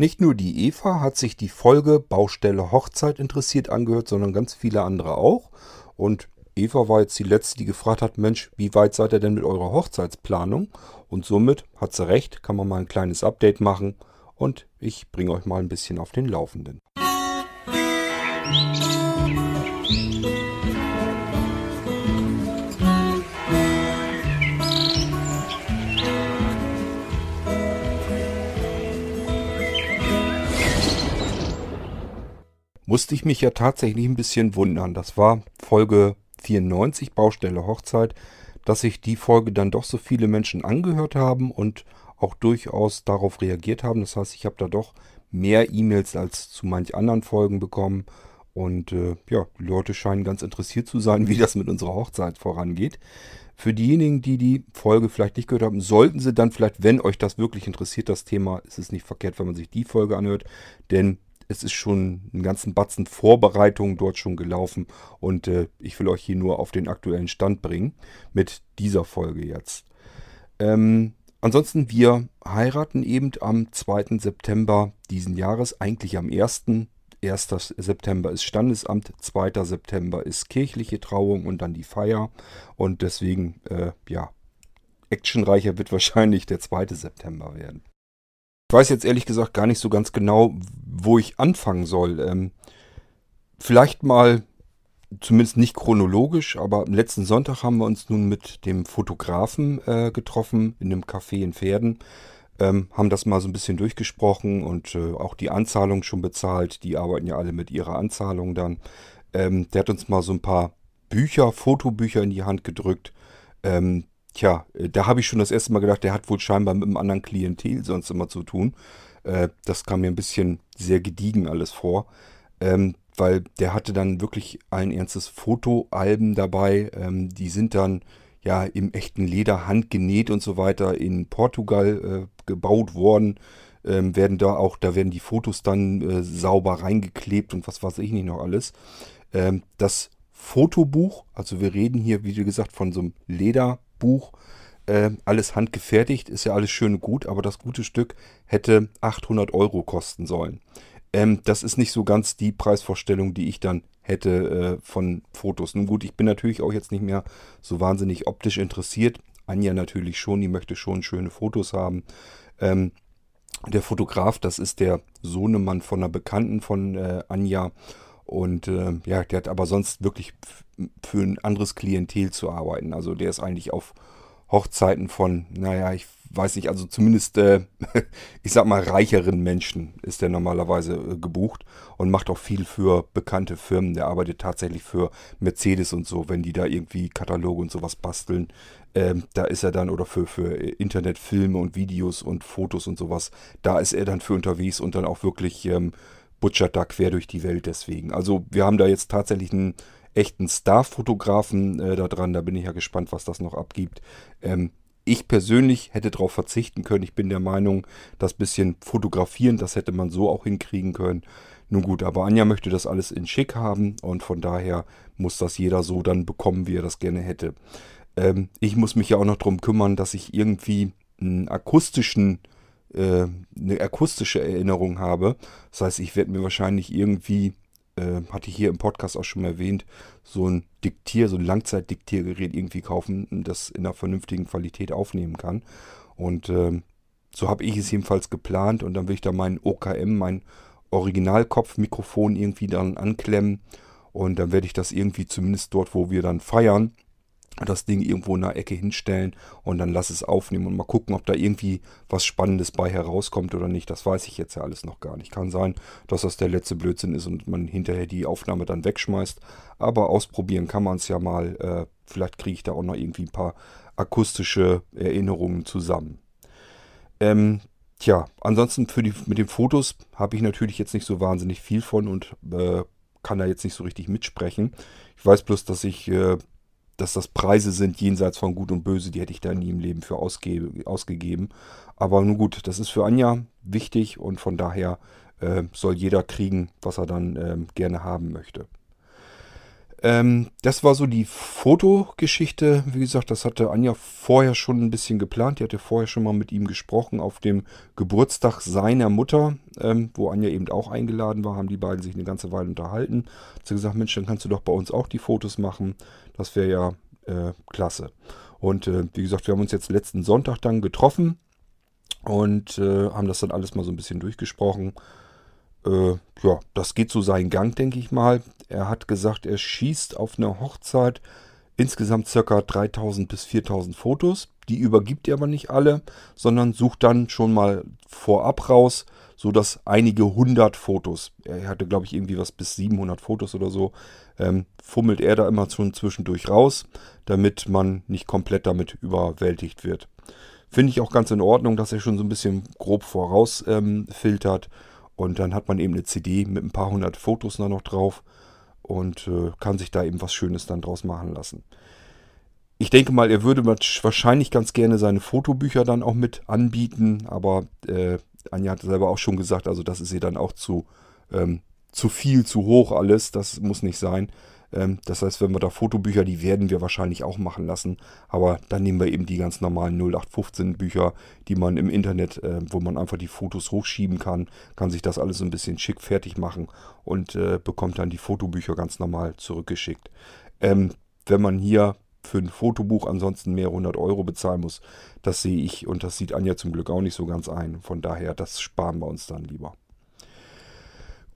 Nicht nur die Eva hat sich die Folge Baustelle Hochzeit interessiert angehört, sondern ganz viele andere auch. Und Eva war jetzt die letzte, die gefragt hat, Mensch, wie weit seid ihr denn mit eurer Hochzeitsplanung? Und somit hat sie recht, kann man mal ein kleines Update machen und ich bringe euch mal ein bisschen auf den Laufenden. Musste ich mich ja tatsächlich ein bisschen wundern. Das war Folge 94, Baustelle Hochzeit, dass sich die Folge dann doch so viele Menschen angehört haben und auch durchaus darauf reagiert haben. Das heißt, ich habe da doch mehr E-Mails als zu manch anderen Folgen bekommen. Und äh, ja, die Leute scheinen ganz interessiert zu sein, wie das mit unserer Hochzeit vorangeht. Für diejenigen, die die Folge vielleicht nicht gehört haben, sollten sie dann vielleicht, wenn euch das wirklich interessiert, das Thema, ist es nicht verkehrt, wenn man sich die Folge anhört. Denn es ist schon einen ganzen Batzen Vorbereitungen dort schon gelaufen und äh, ich will euch hier nur auf den aktuellen Stand bringen mit dieser Folge jetzt. Ähm, ansonsten, wir heiraten eben am 2. September diesen Jahres, eigentlich am 1. 1. September ist Standesamt, 2. September ist kirchliche Trauung und dann die Feier. Und deswegen, äh, ja, actionreicher wird wahrscheinlich der 2. September werden. Ich weiß jetzt ehrlich gesagt gar nicht so ganz genau, wo ich anfangen soll. Ähm, vielleicht mal, zumindest nicht chronologisch, aber am letzten Sonntag haben wir uns nun mit dem Fotografen äh, getroffen in einem Café in Pferden. Ähm, haben das mal so ein bisschen durchgesprochen und äh, auch die Anzahlung schon bezahlt. Die arbeiten ja alle mit ihrer Anzahlung dann. Ähm, der hat uns mal so ein paar Bücher, Fotobücher in die Hand gedrückt. Tja, äh, da habe ich schon das erste Mal gedacht, der hat wohl scheinbar mit einem anderen Klientel sonst immer zu tun. Äh, das kam mir ein bisschen sehr gediegen alles vor. Ähm, weil der hatte dann wirklich ein ernstes Fotoalben dabei. Ähm, die sind dann ja im echten Leder handgenäht und so weiter in Portugal äh, gebaut worden. Ähm, werden da auch, da werden die Fotos dann sauber reingeklebt und was weiß ich nicht noch alles. Das Fotobuch, also wir reden hier, wie gesagt, von so einem Leder Buch. Äh, alles handgefertigt, ist ja alles schön gut, aber das gute Stück hätte 800 Euro kosten sollen. Ähm, das ist nicht so ganz die Preisvorstellung, die ich dann hätte äh, von Fotos. Nun gut, ich bin natürlich auch jetzt nicht mehr so wahnsinnig optisch interessiert. Anja natürlich schon, die möchte schon schöne Fotos haben. Ähm, der Fotograf, das ist der Sohnemann von einer Bekannten von äh, Anja. Und äh, ja, der hat aber sonst wirklich für ein anderes Klientel zu arbeiten. Also der ist eigentlich auf Hochzeiten von, naja, ich weiß nicht, also zumindest, äh, ich sag mal, reicheren Menschen ist der normalerweise äh, gebucht und macht auch viel für bekannte Firmen. Der arbeitet tatsächlich für Mercedes und so, wenn die da irgendwie Kataloge und sowas basteln. Ähm, da ist er dann, oder für, für Internetfilme und Videos und Fotos und sowas, da ist er dann für unterwegs und dann auch wirklich ähm, butchert da quer durch die Welt deswegen. Also wir haben da jetzt tatsächlich einen echten Star-Fotografen äh, da dran. Da bin ich ja gespannt, was das noch abgibt. Ähm, ich persönlich hätte darauf verzichten können. Ich bin der Meinung, das bisschen fotografieren, das hätte man so auch hinkriegen können. Nun gut, aber Anja möchte das alles in schick haben und von daher muss das jeder so dann bekommen, wie er das gerne hätte. Ähm, ich muss mich ja auch noch darum kümmern, dass ich irgendwie einen akustischen äh, eine akustische Erinnerung habe. Das heißt, ich werde mir wahrscheinlich irgendwie, äh, hatte ich hier im Podcast auch schon erwähnt, so ein Diktier, so ein Langzeitdiktiergerät irgendwie kaufen, das in einer vernünftigen Qualität aufnehmen kann. Und äh, so habe ich es jedenfalls geplant und dann will ich da meinen OKM, mein Originalkopfmikrofon irgendwie dann anklemmen und dann werde ich das irgendwie zumindest dort, wo wir dann feiern, das Ding irgendwo in der Ecke hinstellen und dann lass es aufnehmen und mal gucken, ob da irgendwie was Spannendes bei herauskommt oder nicht. Das weiß ich jetzt ja alles noch gar nicht. Kann sein, dass das der letzte Blödsinn ist und man hinterher die Aufnahme dann wegschmeißt. Aber ausprobieren kann man es ja mal. Äh, vielleicht kriege ich da auch noch irgendwie ein paar akustische Erinnerungen zusammen. Ähm, tja, ansonsten für die, mit den Fotos habe ich natürlich jetzt nicht so wahnsinnig viel von und äh, kann da jetzt nicht so richtig mitsprechen. Ich weiß bloß, dass ich äh, dass das Preise sind jenseits von Gut und Böse, die hätte ich da nie im Leben für ausge ausgegeben. Aber nun gut, das ist für Anja wichtig und von daher äh, soll jeder kriegen, was er dann äh, gerne haben möchte. Ähm, das war so die Fotogeschichte. Wie gesagt, das hatte Anja vorher schon ein bisschen geplant. Die hatte vorher schon mal mit ihm gesprochen auf dem Geburtstag seiner Mutter, ähm, wo Anja eben auch eingeladen war. Haben die beiden sich eine ganze Weile unterhalten. Hat sie gesagt, Mensch, dann kannst du doch bei uns auch die Fotos machen. Das wäre ja äh, klasse. Und äh, wie gesagt, wir haben uns jetzt letzten Sonntag dann getroffen und äh, haben das dann alles mal so ein bisschen durchgesprochen. Äh, ja, das geht so seinen Gang, denke ich mal. Er hat gesagt, er schießt auf einer Hochzeit insgesamt ca. 3000 bis 4000 Fotos. Die übergibt er aber nicht alle, sondern sucht dann schon mal vorab raus, so dass einige hundert Fotos, er hatte glaube ich irgendwie was bis 700 Fotos oder so, ähm, fummelt er da immer schon zwischendurch raus, damit man nicht komplett damit überwältigt wird. Finde ich auch ganz in Ordnung, dass er schon so ein bisschen grob voraus ähm, und dann hat man eben eine CD mit ein paar hundert Fotos da noch drauf und äh, kann sich da eben was Schönes dann draus machen lassen. Ich denke mal, er würde wahrscheinlich ganz gerne seine Fotobücher dann auch mit anbieten, aber äh, Anja hat selber auch schon gesagt, also das ist ihr dann auch zu, ähm, zu viel, zu hoch alles, das muss nicht sein. Ähm, das heißt, wenn wir da Fotobücher, die werden wir wahrscheinlich auch machen lassen. Aber dann nehmen wir eben die ganz normalen 0815 Bücher, die man im Internet, äh, wo man einfach die Fotos hochschieben kann, kann sich das alles so ein bisschen schick fertig machen und äh, bekommt dann die Fotobücher ganz normal zurückgeschickt. Ähm, wenn man hier für ein Fotobuch ansonsten mehrere hundert Euro bezahlen muss, das sehe ich und das sieht Anja zum Glück auch nicht so ganz ein. Von daher, das sparen wir uns dann lieber.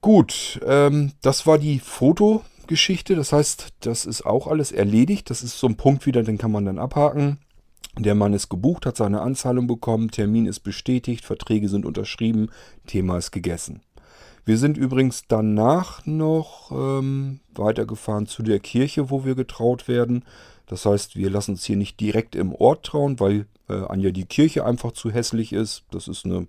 Gut, ähm, das war die Foto. Geschichte. Das heißt, das ist auch alles erledigt. Das ist so ein Punkt wieder, den kann man dann abhaken. Der Mann ist gebucht, hat seine Anzahlung bekommen, Termin ist bestätigt, Verträge sind unterschrieben, Thema ist gegessen. Wir sind übrigens danach noch ähm, weitergefahren zu der Kirche, wo wir getraut werden. Das heißt, wir lassen uns hier nicht direkt im Ort trauen, weil äh, Anja die Kirche einfach zu hässlich ist. Das ist eine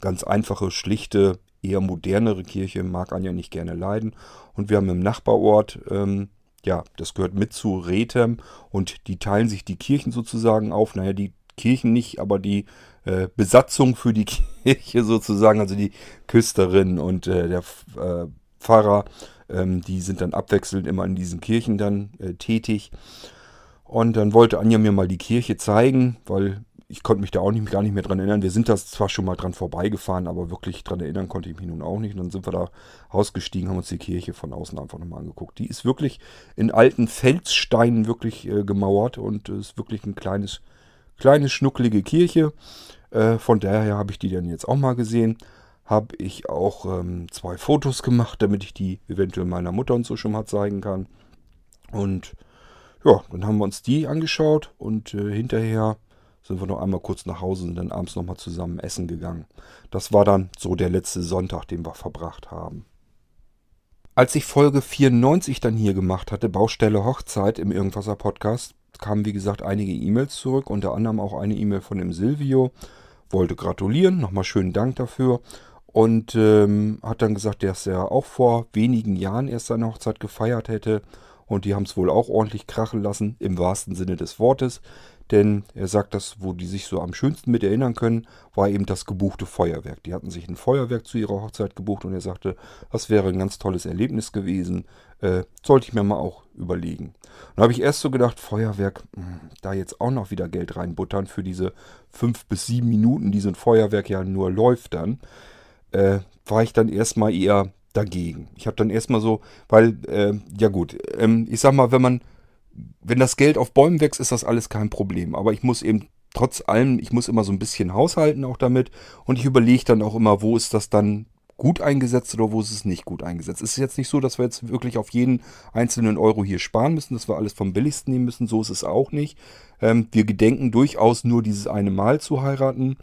ganz einfache, schlichte eher modernere Kirche, mag Anja nicht gerne leiden. Und wir haben im Nachbarort, ähm, ja, das gehört mit zu Rethem und die teilen sich die Kirchen sozusagen auf. Naja, die Kirchen nicht, aber die äh, Besatzung für die Kirche sozusagen, also die Küsterin und äh, der äh, Pfarrer, ähm, die sind dann abwechselnd immer in diesen Kirchen dann äh, tätig. Und dann wollte Anja mir mal die Kirche zeigen, weil ich konnte mich da auch nicht, gar nicht mehr dran erinnern. Wir sind da zwar schon mal dran vorbeigefahren, aber wirklich dran erinnern konnte ich mich nun auch nicht. Und dann sind wir da ausgestiegen, haben uns die Kirche von außen einfach nochmal angeguckt. Die ist wirklich in alten Felssteinen wirklich äh, gemauert und ist wirklich ein kleines, kleine schnucklige Kirche. Äh, von daher habe ich die dann jetzt auch mal gesehen. Habe ich auch ähm, zwei Fotos gemacht, damit ich die eventuell meiner Mutter und so schon mal zeigen kann. Und ja, dann haben wir uns die angeschaut und äh, hinterher sind wir noch einmal kurz nach Hause und dann abends nochmal zusammen essen gegangen. Das war dann so der letzte Sonntag, den wir verbracht haben. Als ich Folge 94 dann hier gemacht hatte, Baustelle Hochzeit im Irgendwasser Podcast, kamen wie gesagt einige E-Mails zurück, unter anderem auch eine E-Mail von dem Silvio. Wollte gratulieren, nochmal schönen Dank dafür. Und ähm, hat dann gesagt, dass er auch vor wenigen Jahren erst seine Hochzeit gefeiert hätte. Und die haben es wohl auch ordentlich krachen lassen, im wahrsten Sinne des Wortes. Denn er sagt, dass, wo die sich so am schönsten mit erinnern können, war eben das gebuchte Feuerwerk. Die hatten sich ein Feuerwerk zu ihrer Hochzeit gebucht und er sagte, das wäre ein ganz tolles Erlebnis gewesen. Äh, sollte ich mir mal auch überlegen. Dann habe ich erst so gedacht, Feuerwerk, mh, hm, da jetzt auch noch wieder Geld reinbuttern für diese fünf bis sieben Minuten, die so ein Feuerwerk ja nur läuft dann, äh, war ich dann erstmal eher dagegen. Ich habe dann erstmal so, weil, äh, ja gut, ähm, ich sag mal, wenn man wenn das Geld auf Bäumen wächst, ist das alles kein Problem. Aber ich muss eben trotz allem, ich muss immer so ein bisschen haushalten auch damit. Und ich überlege dann auch immer, wo ist das dann gut eingesetzt oder wo ist es nicht gut eingesetzt. Es ist jetzt nicht so, dass wir jetzt wirklich auf jeden einzelnen Euro hier sparen müssen, dass wir alles vom billigsten nehmen müssen. So ist es auch nicht. Ähm, wir gedenken durchaus nur dieses eine Mal zu heiraten.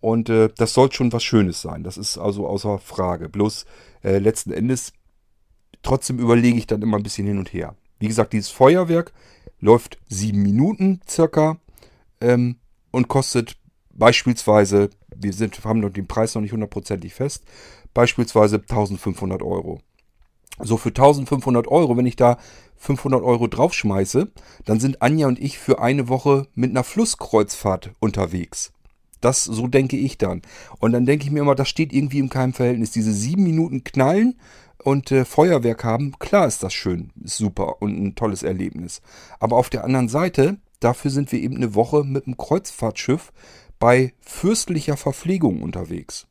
Und äh, das soll schon was Schönes sein. Das ist also außer Frage. Bloß äh, letzten Endes, trotzdem überlege ich dann immer ein bisschen hin und her. Wie gesagt, dieses Feuerwerk läuft sieben Minuten circa ähm, und kostet beispielsweise, wir sind, haben den Preis noch nicht hundertprozentig fest, beispielsweise 1500 Euro. So für 1500 Euro, wenn ich da 500 Euro draufschmeiße, dann sind Anja und ich für eine Woche mit einer Flusskreuzfahrt unterwegs. Das, so denke ich dann. Und dann denke ich mir immer, das steht irgendwie in keinem Verhältnis. Diese sieben Minuten knallen und äh, Feuerwerk haben, klar ist das schön, ist super und ein tolles Erlebnis. Aber auf der anderen Seite, dafür sind wir eben eine Woche mit einem Kreuzfahrtschiff bei fürstlicher Verpflegung unterwegs.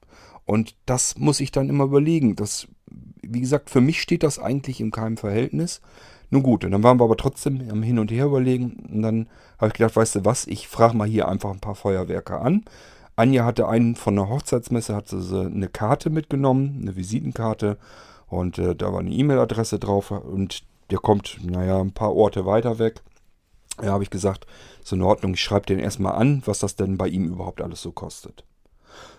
Und das muss ich dann immer überlegen. Das, wie gesagt, für mich steht das eigentlich in keinem Verhältnis. Nun gut, und dann waren wir aber trotzdem am Hin und Her überlegen. Und dann habe ich gedacht, weißt du was, ich frage mal hier einfach ein paar Feuerwerker an. Anja hatte einen von der Hochzeitsmesse, hatte sie eine Karte mitgenommen, eine Visitenkarte. Und äh, da war eine E-Mail-Adresse drauf und der kommt, naja, ein paar Orte weiter weg. Da habe ich gesagt, ist in Ordnung, ich schreibe den erstmal an, was das denn bei ihm überhaupt alles so kostet.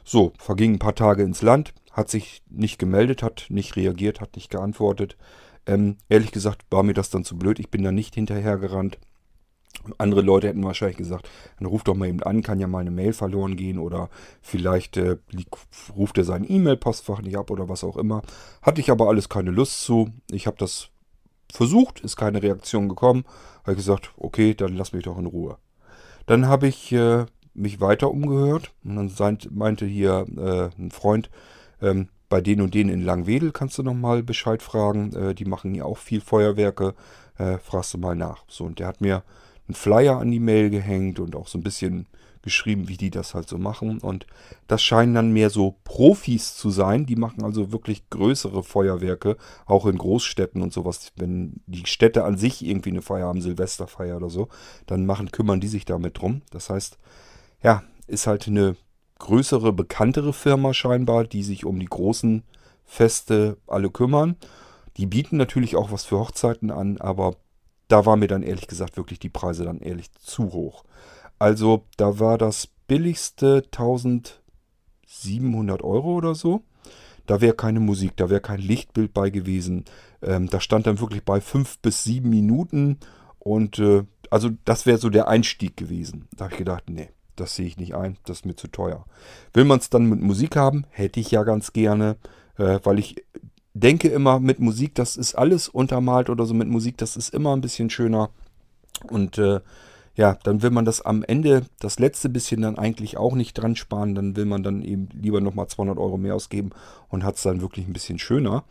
So, vergingen ein paar Tage ins Land, hat sich nicht gemeldet, hat nicht reagiert, hat nicht geantwortet. Ähm, ehrlich gesagt war mir das dann zu blöd, ich bin da nicht hinterhergerannt. Andere Leute hätten wahrscheinlich gesagt, dann ruft doch mal eben an, kann ja mal eine Mail verloren gehen oder vielleicht äh, ruft er sein E-Mail-Postfach nicht ab oder was auch immer. Hatte ich aber alles keine Lust zu. Ich habe das versucht, ist keine Reaktion gekommen. Habe gesagt, okay, dann lass mich doch in Ruhe. Dann habe ich äh, mich weiter umgehört und dann meinte hier äh, ein Freund, ähm, bei denen und denen in Langwedel kannst du nochmal Bescheid fragen. Äh, die machen ja auch viel Feuerwerke. Äh, fragst du mal nach. So, und der hat mir einen Flyer an die Mail gehängt und auch so ein bisschen geschrieben, wie die das halt so machen. Und das scheinen dann mehr so Profis zu sein. Die machen also wirklich größere Feuerwerke, auch in Großstädten und sowas. Wenn die Städte an sich irgendwie eine Feier haben, Silvesterfeier oder so, dann machen, kümmern die sich damit drum. Das heißt, ja, ist halt eine größere, bekanntere Firma scheinbar, die sich um die großen Feste alle kümmern. Die bieten natürlich auch was für Hochzeiten an, aber da war mir dann ehrlich gesagt wirklich die Preise dann ehrlich zu hoch. Also da war das billigste 1700 Euro oder so. Da wäre keine Musik, da wäre kein Lichtbild bei gewesen. Ähm, da stand dann wirklich bei fünf bis sieben Minuten. Und äh, also das wäre so der Einstieg gewesen. Da habe ich gedacht, nee, das sehe ich nicht ein, das ist mir zu teuer. Will man es dann mit Musik haben, hätte ich ja ganz gerne, äh, weil ich denke immer, mit Musik, das ist alles untermalt oder so mit Musik, das ist immer ein bisschen schöner. Und äh, ja, dann will man das am Ende, das letzte bisschen dann eigentlich auch nicht dran sparen. Dann will man dann eben lieber nochmal 200 Euro mehr ausgeben und hat es dann wirklich ein bisschen schöner.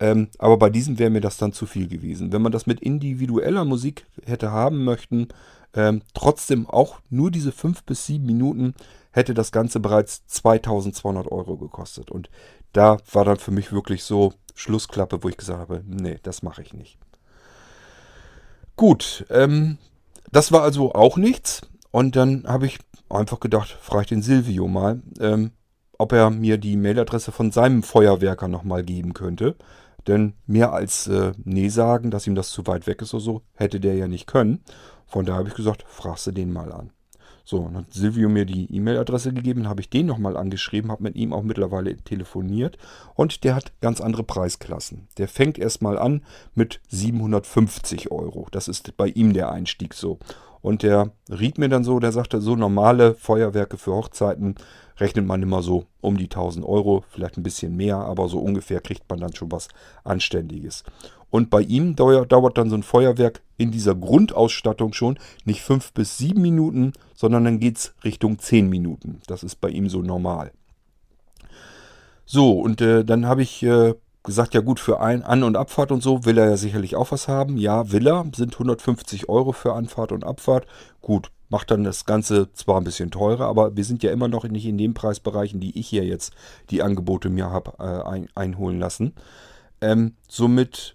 Ähm, aber bei diesem wäre mir das dann zu viel gewesen. Wenn man das mit individueller Musik hätte haben möchten, ähm, trotzdem auch nur diese 5 bis 7 Minuten hätte das Ganze bereits 2200 Euro gekostet. Und da war dann für mich wirklich so Schlussklappe, wo ich gesagt habe, nee, das mache ich nicht. Gut, ähm, das war also auch nichts. Und dann habe ich einfach gedacht, frage ich den Silvio mal, ähm, ob er mir die Mailadresse von seinem Feuerwerker nochmal geben könnte. Denn mehr als äh, Nee sagen, dass ihm das zu weit weg ist oder so, hätte der ja nicht können. Von daher habe ich gesagt, fragst du den mal an. So, dann hat Silvio mir die E-Mail-Adresse gegeben, habe ich den nochmal angeschrieben, habe mit ihm auch mittlerweile telefoniert und der hat ganz andere Preisklassen. Der fängt erstmal an mit 750 Euro. Das ist bei ihm der Einstieg so. Und der riet mir dann so, der sagte, so normale Feuerwerke für Hochzeiten rechnet man immer so um die 1000 Euro, vielleicht ein bisschen mehr, aber so ungefähr kriegt man dann schon was Anständiges. Und bei ihm dauert, dann so ein Feuerwerk in dieser Grundausstattung schon nicht fünf bis sieben Minuten, sondern dann geht es Richtung zehn Minuten. Das ist bei ihm so normal. So, und äh, dann habe ich äh, gesagt, ja gut, für Ein-, An- und Abfahrt und so will er ja sicherlich auch was haben. Ja, will er, sind 150 Euro für Anfahrt und Abfahrt. Gut, macht dann das Ganze zwar ein bisschen teurer, aber wir sind ja immer noch nicht in den Preisbereichen, die ich hier jetzt die Angebote mir habe äh, ein, einholen lassen. Ähm, somit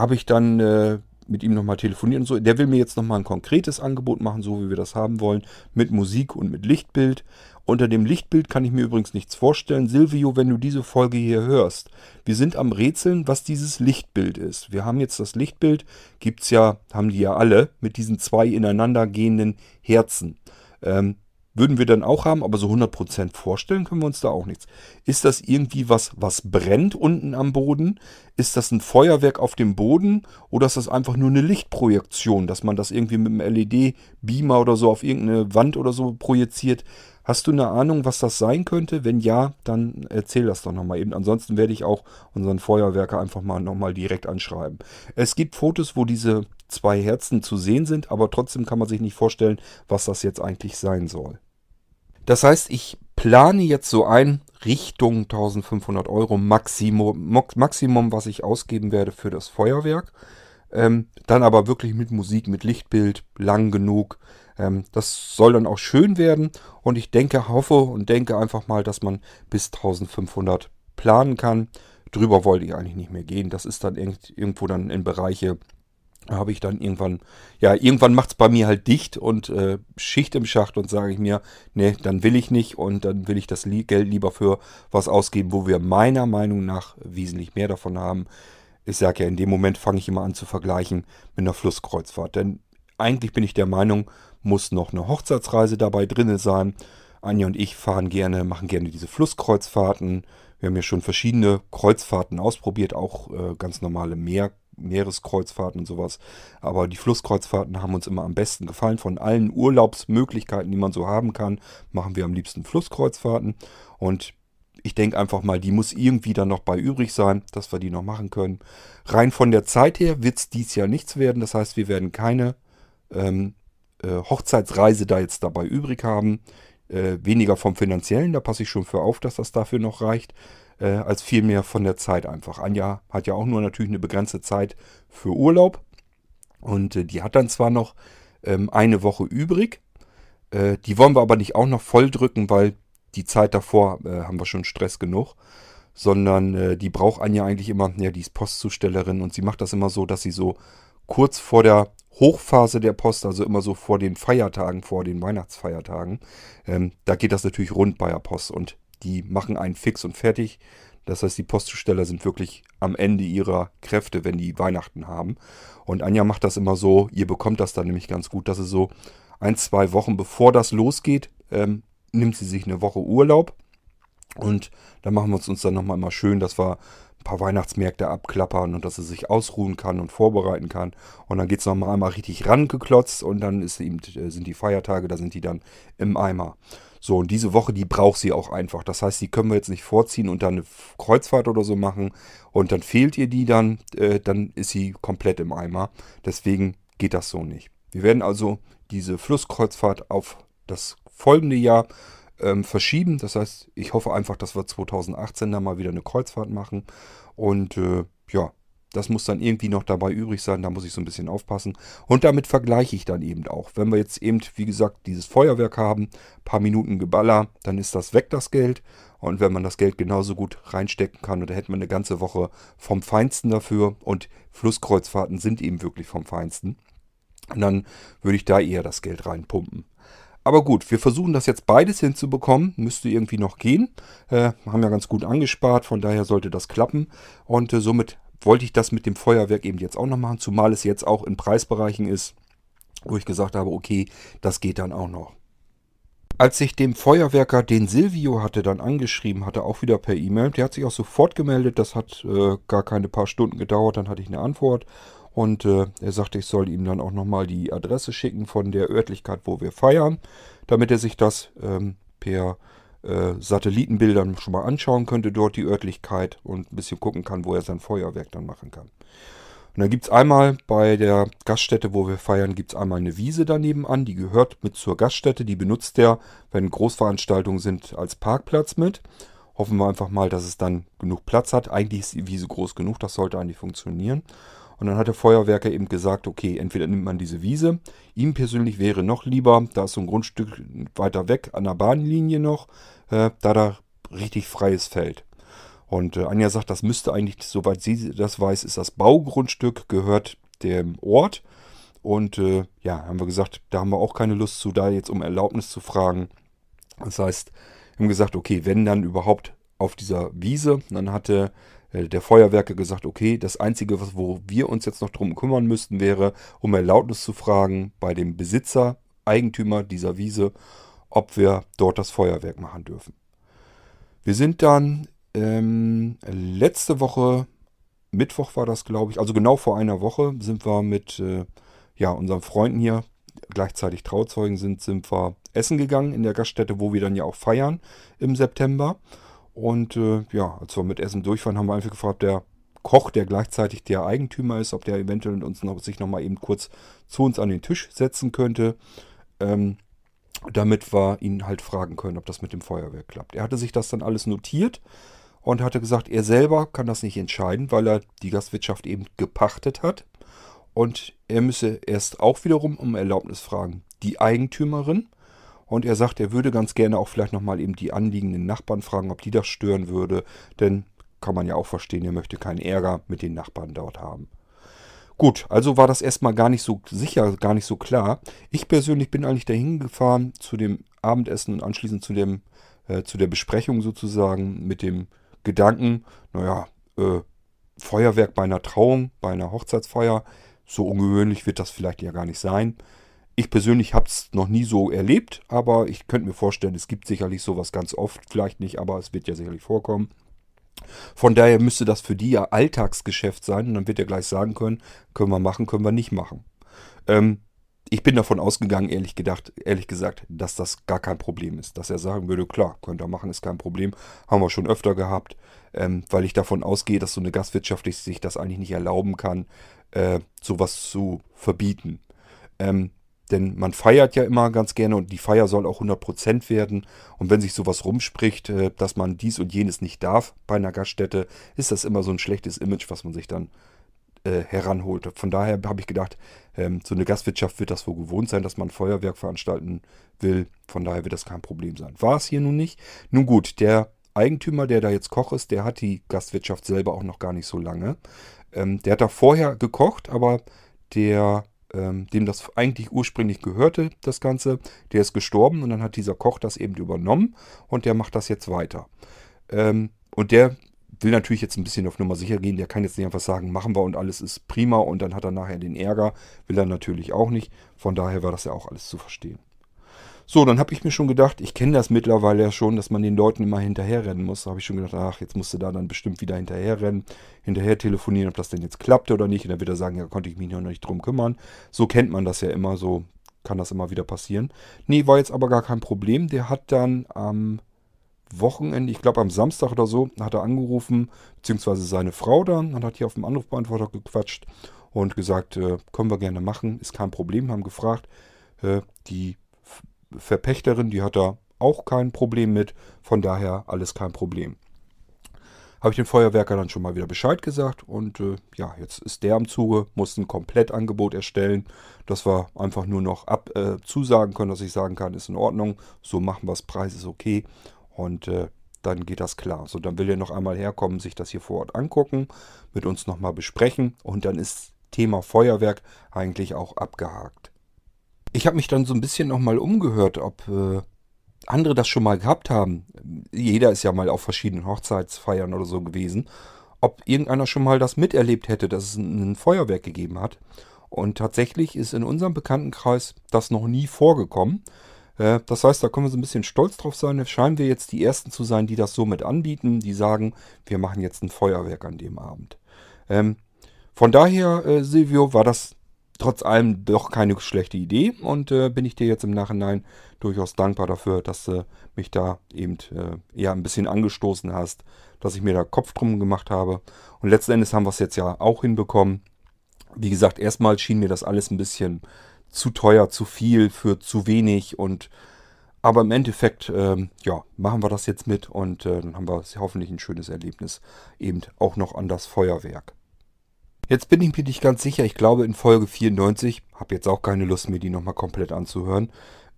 habe ich dann äh, mit ihm nochmal telefoniert und so. Der will mir jetzt nochmal ein konkretes Angebot machen, so wie wir das haben wollen, mit Musik und mit Lichtbild. Unter dem Lichtbild kann ich mir übrigens nichts vorstellen. Silvio, wenn du diese Folge hier hörst, wir sind am Rätseln, was dieses Lichtbild ist. Wir haben jetzt das Lichtbild, gibt es ja, haben die ja alle, mit diesen zwei ineinander gehenden Herzen. Ähm, würden wir dann auch haben, aber so 100% vorstellen können wir uns da auch nichts. Ist das irgendwie was, was brennt unten am Boden? Ist das ein Feuerwerk auf dem Boden? Oder ist das einfach nur eine Lichtprojektion, dass man das irgendwie mit einem LED-Beamer oder so auf irgendeine Wand oder so projiziert? Hast du eine Ahnung, was das sein könnte? Wenn ja, dann erzähl das doch nochmal eben. Ansonsten werde ich auch unseren Feuerwerker einfach mal nochmal direkt anschreiben. Es gibt Fotos, wo diese zwei Herzen zu sehen sind, aber trotzdem kann man sich nicht vorstellen, was das jetzt eigentlich sein soll. Das heißt, ich plane jetzt so ein Richtung 1500 Euro Maximum, Maximum, was ich ausgeben werde für das Feuerwerk. Ähm, dann aber wirklich mit Musik, mit Lichtbild, lang genug. Ähm, das soll dann auch schön werden und ich denke, hoffe und denke einfach mal, dass man bis 1500 planen kann. Drüber wollte ich eigentlich nicht mehr gehen. Das ist dann irgendwo dann in Bereiche, habe ich dann irgendwann, ja, irgendwann macht es bei mir halt dicht und äh, Schicht im Schacht und sage ich mir, nee, dann will ich nicht und dann will ich das Geld lieber für was ausgeben, wo wir meiner Meinung nach wesentlich mehr davon haben. Ich sage ja, in dem Moment fange ich immer an zu vergleichen mit einer Flusskreuzfahrt. Denn eigentlich bin ich der Meinung, muss noch eine Hochzeitsreise dabei drin sein. Anja und ich fahren gerne, machen gerne diese Flusskreuzfahrten. Wir haben ja schon verschiedene Kreuzfahrten ausprobiert, auch äh, ganz normale Meer Meereskreuzfahrten und sowas. Aber die Flusskreuzfahrten haben uns immer am besten gefallen. Von allen Urlaubsmöglichkeiten, die man so haben kann, machen wir am liebsten Flusskreuzfahrten. Und ich denke einfach mal, die muss irgendwie dann noch bei übrig sein, dass wir die noch machen können. Rein von der Zeit her wird es dies Jahr nichts werden. Das heißt, wir werden keine ähm, äh, Hochzeitsreise da jetzt dabei übrig haben. Äh, weniger vom finanziellen, da passe ich schon für auf, dass das dafür noch reicht äh, als vielmehr von der Zeit einfach. Anja hat ja auch nur natürlich eine begrenzte Zeit für Urlaub und äh, die hat dann zwar noch ähm, eine Woche übrig, äh, die wollen wir aber nicht auch noch voll drücken, weil die Zeit davor äh, haben wir schon Stress genug, sondern äh, die braucht Anja eigentlich immer, ja, die ist Postzustellerin und sie macht das immer so, dass sie so kurz vor der Hochphase der Post, also immer so vor den Feiertagen, vor den Weihnachtsfeiertagen, ähm, da geht das natürlich rund bei der Post und die machen einen fix und fertig. Das heißt, die Postzusteller sind wirklich am Ende ihrer Kräfte, wenn die Weihnachten haben. Und Anja macht das immer so, ihr bekommt das dann nämlich ganz gut, dass sie so ein, zwei Wochen bevor das losgeht, ähm, nimmt sie sich eine Woche Urlaub. Und dann machen wir es uns dann nochmal immer schön, dass wir ein paar Weihnachtsmärkte abklappern und dass sie sich ausruhen kann und vorbereiten kann. Und dann geht es nochmal einmal richtig rangeklotzt und dann ist eben, äh, sind die Feiertage, da sind die dann im Eimer. So, und diese Woche, die braucht sie auch einfach. Das heißt, die können wir jetzt nicht vorziehen und dann eine Kreuzfahrt oder so machen und dann fehlt ihr die dann, äh, dann ist sie komplett im Eimer. Deswegen geht das so nicht. Wir werden also diese Flusskreuzfahrt auf das folgende Jahr ähm, verschieben. Das heißt, ich hoffe einfach, dass wir 2018 dann mal wieder eine Kreuzfahrt machen. Und äh, ja, das muss dann irgendwie noch dabei übrig sein, da muss ich so ein bisschen aufpassen. Und damit vergleiche ich dann eben auch. Wenn wir jetzt eben, wie gesagt, dieses Feuerwerk haben, paar Minuten Geballer, dann ist das weg, das Geld. Und wenn man das Geld genauso gut reinstecken kann, dann hätte man eine ganze Woche vom Feinsten dafür. Und Flusskreuzfahrten sind eben wirklich vom Feinsten. Und dann würde ich da eher das Geld reinpumpen. Aber gut, wir versuchen das jetzt beides hinzubekommen. Müsste irgendwie noch gehen. Äh, haben ja ganz gut angespart, von daher sollte das klappen. Und äh, somit wollte ich das mit dem Feuerwerk eben jetzt auch noch machen, zumal es jetzt auch in Preisbereichen ist, wo ich gesagt habe, okay, das geht dann auch noch. Als ich dem Feuerwerker, den Silvio hatte, dann angeschrieben hatte, auch wieder per E-Mail, der hat sich auch sofort gemeldet, das hat äh, gar keine paar Stunden gedauert, dann hatte ich eine Antwort. Und äh, er sagte, ich soll ihm dann auch nochmal die Adresse schicken von der Örtlichkeit, wo wir feiern, damit er sich das ähm, per äh, Satellitenbildern schon mal anschauen könnte, dort die Örtlichkeit und ein bisschen gucken kann, wo er sein Feuerwerk dann machen kann. Und dann gibt es einmal bei der Gaststätte, wo wir feiern, gibt es einmal eine Wiese daneben an, die gehört mit zur Gaststätte, die benutzt er, wenn Großveranstaltungen sind, als Parkplatz mit. Hoffen wir einfach mal, dass es dann genug Platz hat. Eigentlich ist die Wiese groß genug, das sollte eigentlich funktionieren. Und dann hat der Feuerwerker eben gesagt, okay, entweder nimmt man diese Wiese. Ihm persönlich wäre noch lieber, da ist so ein Grundstück weiter weg an der Bahnlinie noch, äh, da da richtig freies Feld. Und äh, Anja sagt, das müsste eigentlich, soweit sie das weiß, ist das Baugrundstück, gehört dem Ort. Und äh, ja, haben wir gesagt, da haben wir auch keine Lust zu, da jetzt um Erlaubnis zu fragen. Das heißt, haben gesagt, okay, wenn dann überhaupt auf dieser Wiese, dann hatte der Feuerwerker gesagt, okay, das Einzige, was, wo wir uns jetzt noch drum kümmern müssten, wäre, um Erlaubnis zu fragen bei dem Besitzer, Eigentümer dieser Wiese, ob wir dort das Feuerwerk machen dürfen. Wir sind dann ähm, letzte Woche, Mittwoch war das, glaube ich, also genau vor einer Woche, sind wir mit äh, ja, unseren Freunden hier, gleichzeitig Trauzeugen sind, sind wir essen gegangen in der Gaststätte, wo wir dann ja auch feiern im September. Und äh, ja, als wir mit Essen durchfahren, haben wir einfach gefragt, der Koch, der gleichzeitig der Eigentümer ist, ob der eventuell uns noch, sich nochmal eben kurz zu uns an den Tisch setzen könnte. Ähm, damit wir ihn halt fragen können, ob das mit dem Feuerwerk klappt. Er hatte sich das dann alles notiert und hatte gesagt, er selber kann das nicht entscheiden, weil er die Gastwirtschaft eben gepachtet hat. Und er müsse erst auch wiederum um Erlaubnis fragen, die Eigentümerin. Und er sagt, er würde ganz gerne auch vielleicht nochmal eben die anliegenden Nachbarn fragen, ob die das stören würde. Denn kann man ja auch verstehen, er möchte keinen Ärger mit den Nachbarn dort haben. Gut, also war das erstmal gar nicht so sicher, gar nicht so klar. Ich persönlich bin eigentlich dahin gefahren zu dem Abendessen und anschließend zu, dem, äh, zu der Besprechung sozusagen mit dem Gedanken, naja, äh, Feuerwerk bei einer Trauung, bei einer Hochzeitsfeier, so ungewöhnlich wird das vielleicht ja gar nicht sein. Ich persönlich habe es noch nie so erlebt, aber ich könnte mir vorstellen, es gibt sicherlich sowas ganz oft, vielleicht nicht, aber es wird ja sicherlich vorkommen. Von daher müsste das für die ja Alltagsgeschäft sein und dann wird er gleich sagen können, können wir machen, können wir nicht machen. Ähm, ich bin davon ausgegangen, ehrlich, gedacht, ehrlich gesagt, dass das gar kein Problem ist. Dass er sagen würde, klar, könnt ihr machen, ist kein Problem. Haben wir schon öfter gehabt, ähm, weil ich davon ausgehe, dass so eine Gastwirtschaft sich das eigentlich nicht erlauben kann, äh, sowas zu verbieten. Ähm, denn man feiert ja immer ganz gerne und die Feier soll auch 100% werden. Und wenn sich sowas rumspricht, äh, dass man dies und jenes nicht darf bei einer Gaststätte, ist das immer so ein schlechtes Image, was man sich dann äh, heranholt. Von daher habe ich gedacht, ähm, so eine Gastwirtschaft wird das wohl gewohnt sein, dass man Feuerwerk veranstalten will. Von daher wird das kein Problem sein. War es hier nun nicht? Nun gut, der Eigentümer, der da jetzt Koch ist, der hat die Gastwirtschaft selber auch noch gar nicht so lange. Ähm, der hat da vorher gekocht, aber der ähm, dem das eigentlich ursprünglich gehörte, das Ganze, der ist gestorben und dann hat dieser Koch das eben übernommen und der macht das jetzt weiter. Ähm, und der will natürlich jetzt ein bisschen auf Nummer sicher gehen. Der kann jetzt nicht einfach sagen, machen wir und alles ist prima und dann hat er nachher den Ärger. Will er natürlich auch nicht. Von daher war das ja auch alles zu verstehen. So, dann habe ich mir schon gedacht, ich kenne das mittlerweile ja schon, dass man den Leuten immer hinterherrennen muss. Da habe ich schon gedacht, ach, jetzt musst du da dann bestimmt wieder hinterherrennen, hinterher telefonieren, ob das denn jetzt klappt oder nicht. Und dann wird er sagen, ja, konnte ich mich noch nicht drum kümmern. So kennt man das ja immer, so kann das immer wieder passieren. Nee, war jetzt aber gar kein Problem. Der hat dann am Wochenende, ich glaube am Samstag oder so, hat er angerufen, beziehungsweise seine Frau dann, und hat hier auf dem Anrufbeantworter gequatscht und gesagt, äh, können wir gerne machen, ist kein Problem, haben gefragt. Äh, die Verpächterin, die hat da auch kein Problem mit. Von daher alles kein Problem. Habe ich den Feuerwerker dann schon mal wieder Bescheid gesagt und äh, ja, jetzt ist der am Zuge, muss ein Komplettangebot erstellen, dass wir einfach nur noch ab, äh, zusagen können, dass ich sagen kann, ist in Ordnung, so machen wir es, Preis ist okay und äh, dann geht das klar. So, dann will er noch einmal herkommen, sich das hier vor Ort angucken, mit uns nochmal besprechen und dann ist Thema Feuerwerk eigentlich auch abgehakt. Ich habe mich dann so ein bisschen nochmal umgehört, ob äh, andere das schon mal gehabt haben. Jeder ist ja mal auf verschiedenen Hochzeitsfeiern oder so gewesen. Ob irgendeiner schon mal das miterlebt hätte, dass es ein, Feuerwerk gegeben hat. Und tatsächlich ist in unserem Bekanntenkreis das noch nie vorgekommen. Äh, das heißt, da können wir so ein bisschen stolz drauf sein. Da scheinen wir jetzt die Ersten zu sein, die das so mit anbieten, die sagen, wir machen jetzt ein Feuerwerk an dem Abend. Ähm, von daher, äh, Silvio, war das trotz allem doch keine schlechte Idee und äh, bin ich dir jetzt im Nachhinein durchaus dankbar dafür, dass du mich da eben äh, eher ein bisschen angestoßen hast, dass ich mir da Kopf drum gemacht habe. Und letzten Endes haben wir es jetzt ja auch hinbekommen. Wie gesagt, erstmal schien mir das alles ein bisschen zu teuer, zu viel für zu wenig und aber im Endeffekt, ähm, ja, machen wir das jetzt mit und äh, dann haben wir hoffentlich ein schönes Erlebnis eben auch noch an das Feuerwerk. Jetzt bin ich mir nicht ganz sicher. Ich glaube in Folge 94, habe jetzt auch keine Lust mir die nochmal komplett anzuhören,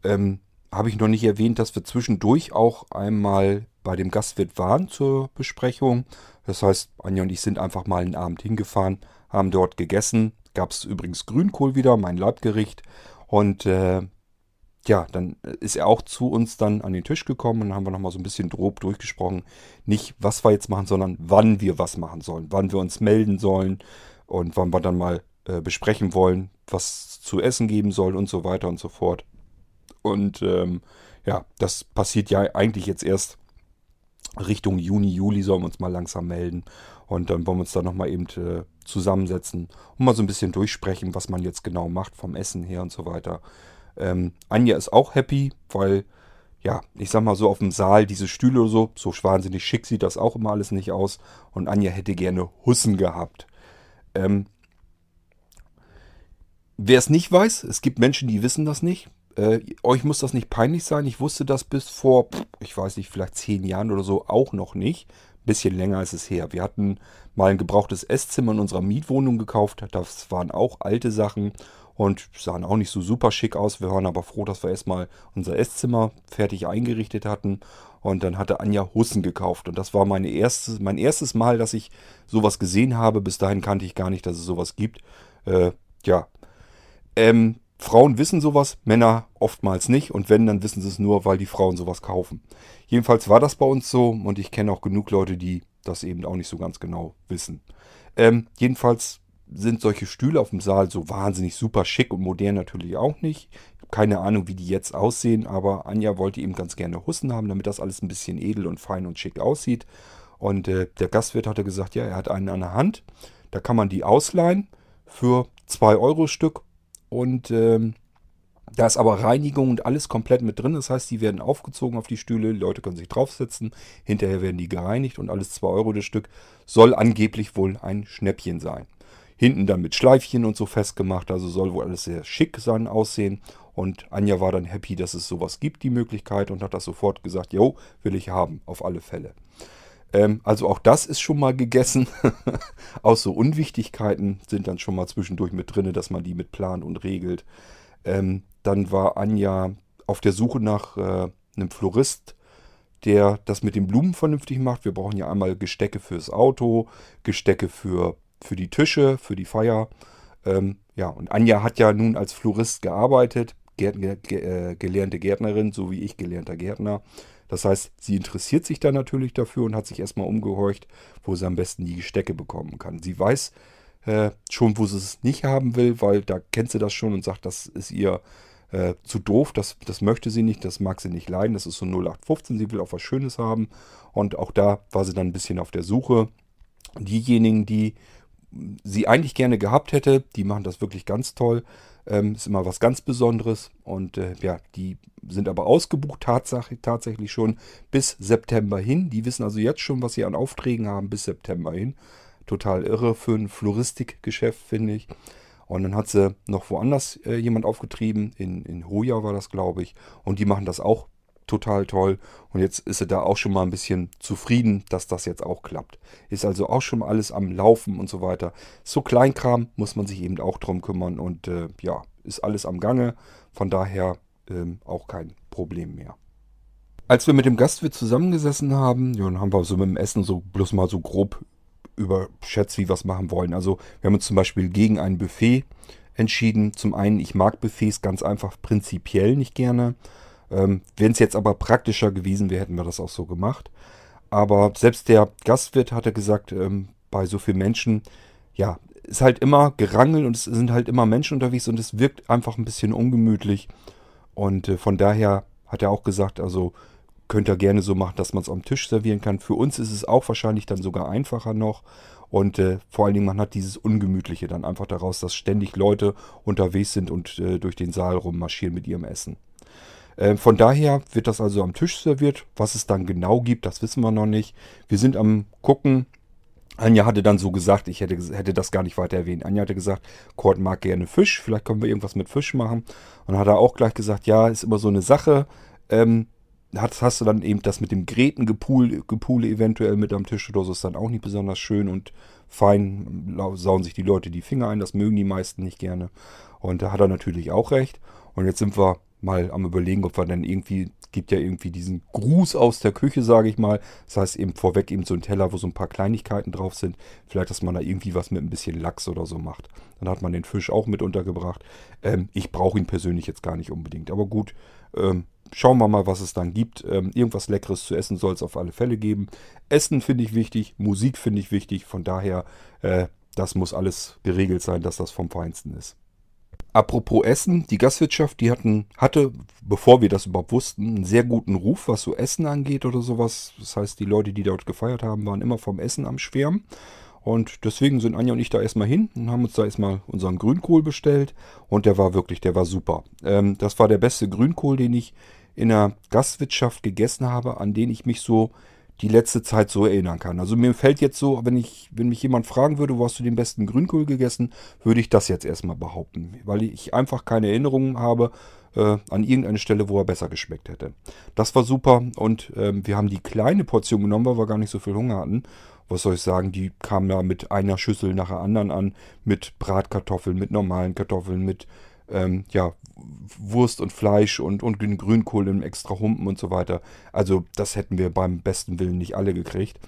ähm, habe ich noch nicht erwähnt, dass wir zwischendurch auch einmal bei dem Gastwirt waren zur Besprechung. Das heißt, Anja und ich sind einfach mal einen Abend hingefahren, haben dort gegessen. Gab es übrigens Grünkohl wieder, mein Leibgericht. Und äh, ja, dann ist er auch zu uns dann an den Tisch gekommen und haben wir nochmal so ein bisschen grob durchgesprochen. Nicht, was wir jetzt machen, sondern wann wir was machen sollen, wann wir uns melden sollen, und wann wir dann mal äh, besprechen wollen, was zu essen geben soll und so weiter und so fort. Und ähm, ja, das passiert ja eigentlich jetzt erst Richtung Juni, Juli sollen wir uns mal langsam melden. Und dann wollen wir uns da nochmal eben äh, zusammensetzen und mal so ein bisschen durchsprechen, was man jetzt genau macht vom Essen her und so weiter. Ähm, Anja ist auch happy, weil, ja, ich sag mal so auf dem Saal, diese Stühle oder so, so wahnsinnig schick sieht das auch immer alles nicht aus. Und Anja hätte gerne Hussen gehabt. Ähm, Wer es nicht weiß, es gibt Menschen, die wissen das nicht. äh, euch muss das nicht peinlich sein. Ich wusste das bis vor, ich weiß nicht, vielleicht zehn Jahren oder so auch noch nicht. Bisschen länger ist es her. Wir hatten mal ein gebrauchtes Esszimmer in unserer Mietwohnung gekauft. Das waren auch alte Sachen und sahen auch nicht so super schick aus. Wir waren aber froh, dass wir erstmal unser Esszimmer fertig eingerichtet hatten. Und dann hatte Anja Hussen gekauft. Und das war meine erste, mein erstes Mal, dass ich sowas gesehen habe. Bis dahin kannte ich gar nicht, dass es sowas gibt. Äh, ja. Ähm, Frauen wissen sowas, Männer oftmals nicht. Und wenn, dann wissen sie es nur, weil die Frauen sowas kaufen. Jedenfalls war das bei uns so. Und ich kenne auch genug Leute, die das eben auch nicht so ganz genau wissen. Ähm, jedenfalls sind solche Stühle auf dem Saal so wahnsinnig super schick und modern natürlich auch nicht. Keine Ahnung, wie die jetzt aussehen, aber Anja wollte eben ganz gerne Hussen haben, damit das alles ein bisschen edel und fein und schick aussieht. Und äh, der Gastwirt hatte gesagt, ja, er hat einen an der Hand. Da kann man die ausleihen für 2 Euro Stück. Und ähm, da ist aber Reinigung und alles komplett mit drin. Das heißt, die werden aufgezogen auf die Stühle, die Leute können sich draufsetzen. Hinterher werden die gereinigt und alles 2 Euro das Stück. Soll angeblich wohl ein Schnäppchen sein. Hinten dann mit Schleifchen und so festgemacht. Also soll wohl alles sehr schick sein, aussehen. Und Anja war dann happy, dass es sowas gibt, die Möglichkeit, und hat das sofort gesagt, jo, will ich haben, auf alle Fälle. Ähm, also auch das ist schon mal gegessen. Aus so Unwichtigkeiten sind dann schon mal zwischendurch mit drin, dass man die mit plant und regelt. Ähm, dann war Anja auf der Suche nach äh, einem Florist, der das mit den Blumen vernünftig macht. Wir brauchen ja einmal Gestecke fürs Auto, Gestecke für, für die Tische, für die Feier. Ähm, ja, und Anja hat ja nun als Florist gearbeitet, Gärtner, äh, gelernte Gärtnerin, so wie ich gelernter Gärtner. Das heißt, sie interessiert sich da natürlich dafür und hat sich erstmal umgehorcht, wo sie am besten die Gestecke bekommen kann. Sie weiß äh, schon, wo sie es nicht haben will, weil da kennt sie das schon und sagt, das ist ihr äh, zu doof, das, das möchte sie nicht, das mag sie nicht leiden, das ist so 0815, sie will auch was Schönes haben und auch da war sie dann ein bisschen auf der Suche. Diejenigen, die sie eigentlich gerne gehabt hätte, die machen das wirklich ganz toll, ähm, ist immer was ganz Besonderes und äh, ja, die sind aber ausgebucht tatsächlich, tatsächlich schon bis September hin. Die wissen also jetzt schon, was sie an Aufträgen haben bis September hin. Total irre für ein Floristikgeschäft, finde ich. Und dann hat sie noch woanders äh, jemand aufgetrieben. In, in Hoja war das, glaube ich. Und die machen das auch total toll. Und jetzt ist sie da auch schon mal ein bisschen zufrieden, dass das jetzt auch klappt. Ist also auch schon alles am Laufen und so weiter. So Kleinkram muss man sich eben auch drum kümmern. Und äh, ja, ist alles am Gange. Von daher ähm, auch kein Problem mehr. Als wir mit dem Gastwirt zusammengesessen haben, ja, dann haben wir so mit dem Essen so bloß mal so grob überschätzt, wie wir es machen wollen. Also wir haben uns zum Beispiel gegen ein Buffet entschieden. Zum einen, ich mag Buffets ganz einfach prinzipiell nicht gerne. Ähm, Wenn es jetzt aber praktischer gewesen wäre, hätten wir das auch so gemacht. Aber selbst der Gastwirt hatte gesagt, ähm, bei so vielen Menschen, ja, ist halt immer gerangelt und es sind halt immer Menschen unterwegs und es wirkt einfach ein bisschen ungemütlich. Und äh, von daher hat er auch gesagt, also könnt ihr gerne so machen, dass man es am Tisch servieren kann. Für uns ist es auch wahrscheinlich dann sogar einfacher noch. Und äh, vor allen Dingen, man hat dieses Ungemütliche dann einfach daraus, dass ständig Leute unterwegs sind und äh, durch den Saal rummarschieren mit ihrem Essen. Äh, von daher wird das also am Tisch serviert. Was es dann genau gibt, das wissen wir noch nicht. Wir sind am gucken. Anja hatte dann so gesagt, ich hätte, hätte das gar nicht weiter erwähnt. Anja hatte gesagt, Kurt mag gerne Fisch, vielleicht können wir irgendwas mit Fisch machen. Und hat er auch gleich gesagt, ja, ist immer so eine Sache. Ähm, hast, hast du dann eben das mit dem Grätengepule Gepule eventuell mit am Tisch oder so, ist dann auch nicht besonders schön und fein, sauen sich die Leute die Finger ein, das mögen die meisten nicht gerne. Und da hat er natürlich auch recht. Und jetzt sind wir mal am überlegen, ob wir dann irgendwie, gibt ja irgendwie diesen Gruß aus der Küche, sage ich mal. Das heißt eben vorweg eben so ein Teller, wo so ein paar Kleinigkeiten drauf sind. Vielleicht, dass man da irgendwie was mit ein bisschen Lachs oder so macht. Dann hat man den Fisch auch mit untergebracht. Ähm, ich brauche ihn persönlich jetzt gar nicht unbedingt. Aber gut, ähm, schauen wir mal, was es dann gibt. Ähm, irgendwas Leckeres zu essen soll es auf alle Fälle geben. Essen finde ich wichtig, Musik finde ich wichtig. Von daher, äh, das muss alles geregelt sein, dass das vom Feinsten ist. Apropos Essen, die Gastwirtschaft, die hatten, hatte, bevor wir das überhaupt wussten, einen sehr guten Ruf, was so Essen angeht oder sowas. Das heißt, die Leute, die dort gefeiert haben, waren immer vom Essen am Schwärmen. Und deswegen sind Anja und ich da erstmal hin und haben uns da erstmal unseren Grünkohl bestellt. Und der war wirklich, der war super. Ähm, das war der beste Grünkohl, den ich in der Gastwirtschaft gegessen habe, an den ich mich so die letzte Zeit so erinnern kann. Also mir fällt jetzt so, wenn ich, wenn mich jemand fragen würde, wo hast du den besten Grünkohl gegessen, würde ich das jetzt erstmal behaupten, weil ich einfach keine Erinnerungen habe, äh, an irgendeine Stelle, wo er besser geschmeckt hätte. Das war super und ähm, wir haben die kleine Portion genommen, weil wir gar nicht so viel Hunger hatten. Was soll ich sagen, die kam da mit einer Schüssel nach der anderen an, mit Bratkartoffeln, mit normalen Kartoffeln, mit ähm, ja, Wurst und Fleisch und, und Grünkohl im extra Humpen und so weiter. Also das hätten wir beim besten Willen nicht alle gekriegt.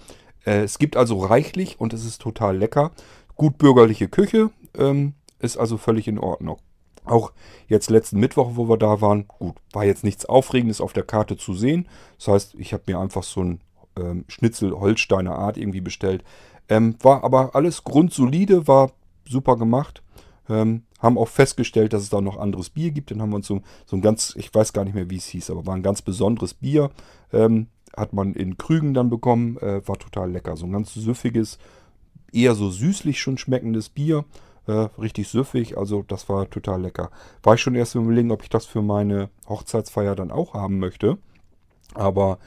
Äh, es gibt also reichlich und es ist total lecker. Gut bürgerliche Küche ähm, ist also völlig in Ordnung. Auch jetzt letzten Mittwoch, wo wir da waren, gut, war jetzt nichts Aufregendes auf der Karte zu sehen. Das heißt, ich habe mir einfach so ein ähm, Schnitzel Holsteiner Art irgendwie bestellt. Ähm, war aber alles grundsolide, war super gemacht. Ähm, haben auch festgestellt, dass es da noch anderes Bier gibt. Dann haben wir uns so, so ein ganz, ich weiß gar nicht mehr, wie es hieß, aber war ein ganz besonderes Bier. Ähm, hat man in Krügen dann bekommen. Äh, war total lecker. So ein ganz süffiges, eher so süßlich schon schmeckendes Bier. Äh, richtig süffig, also das war total lecker. War ich schon erst überlegen, ob ich das für meine Hochzeitsfeier dann auch haben möchte. Aber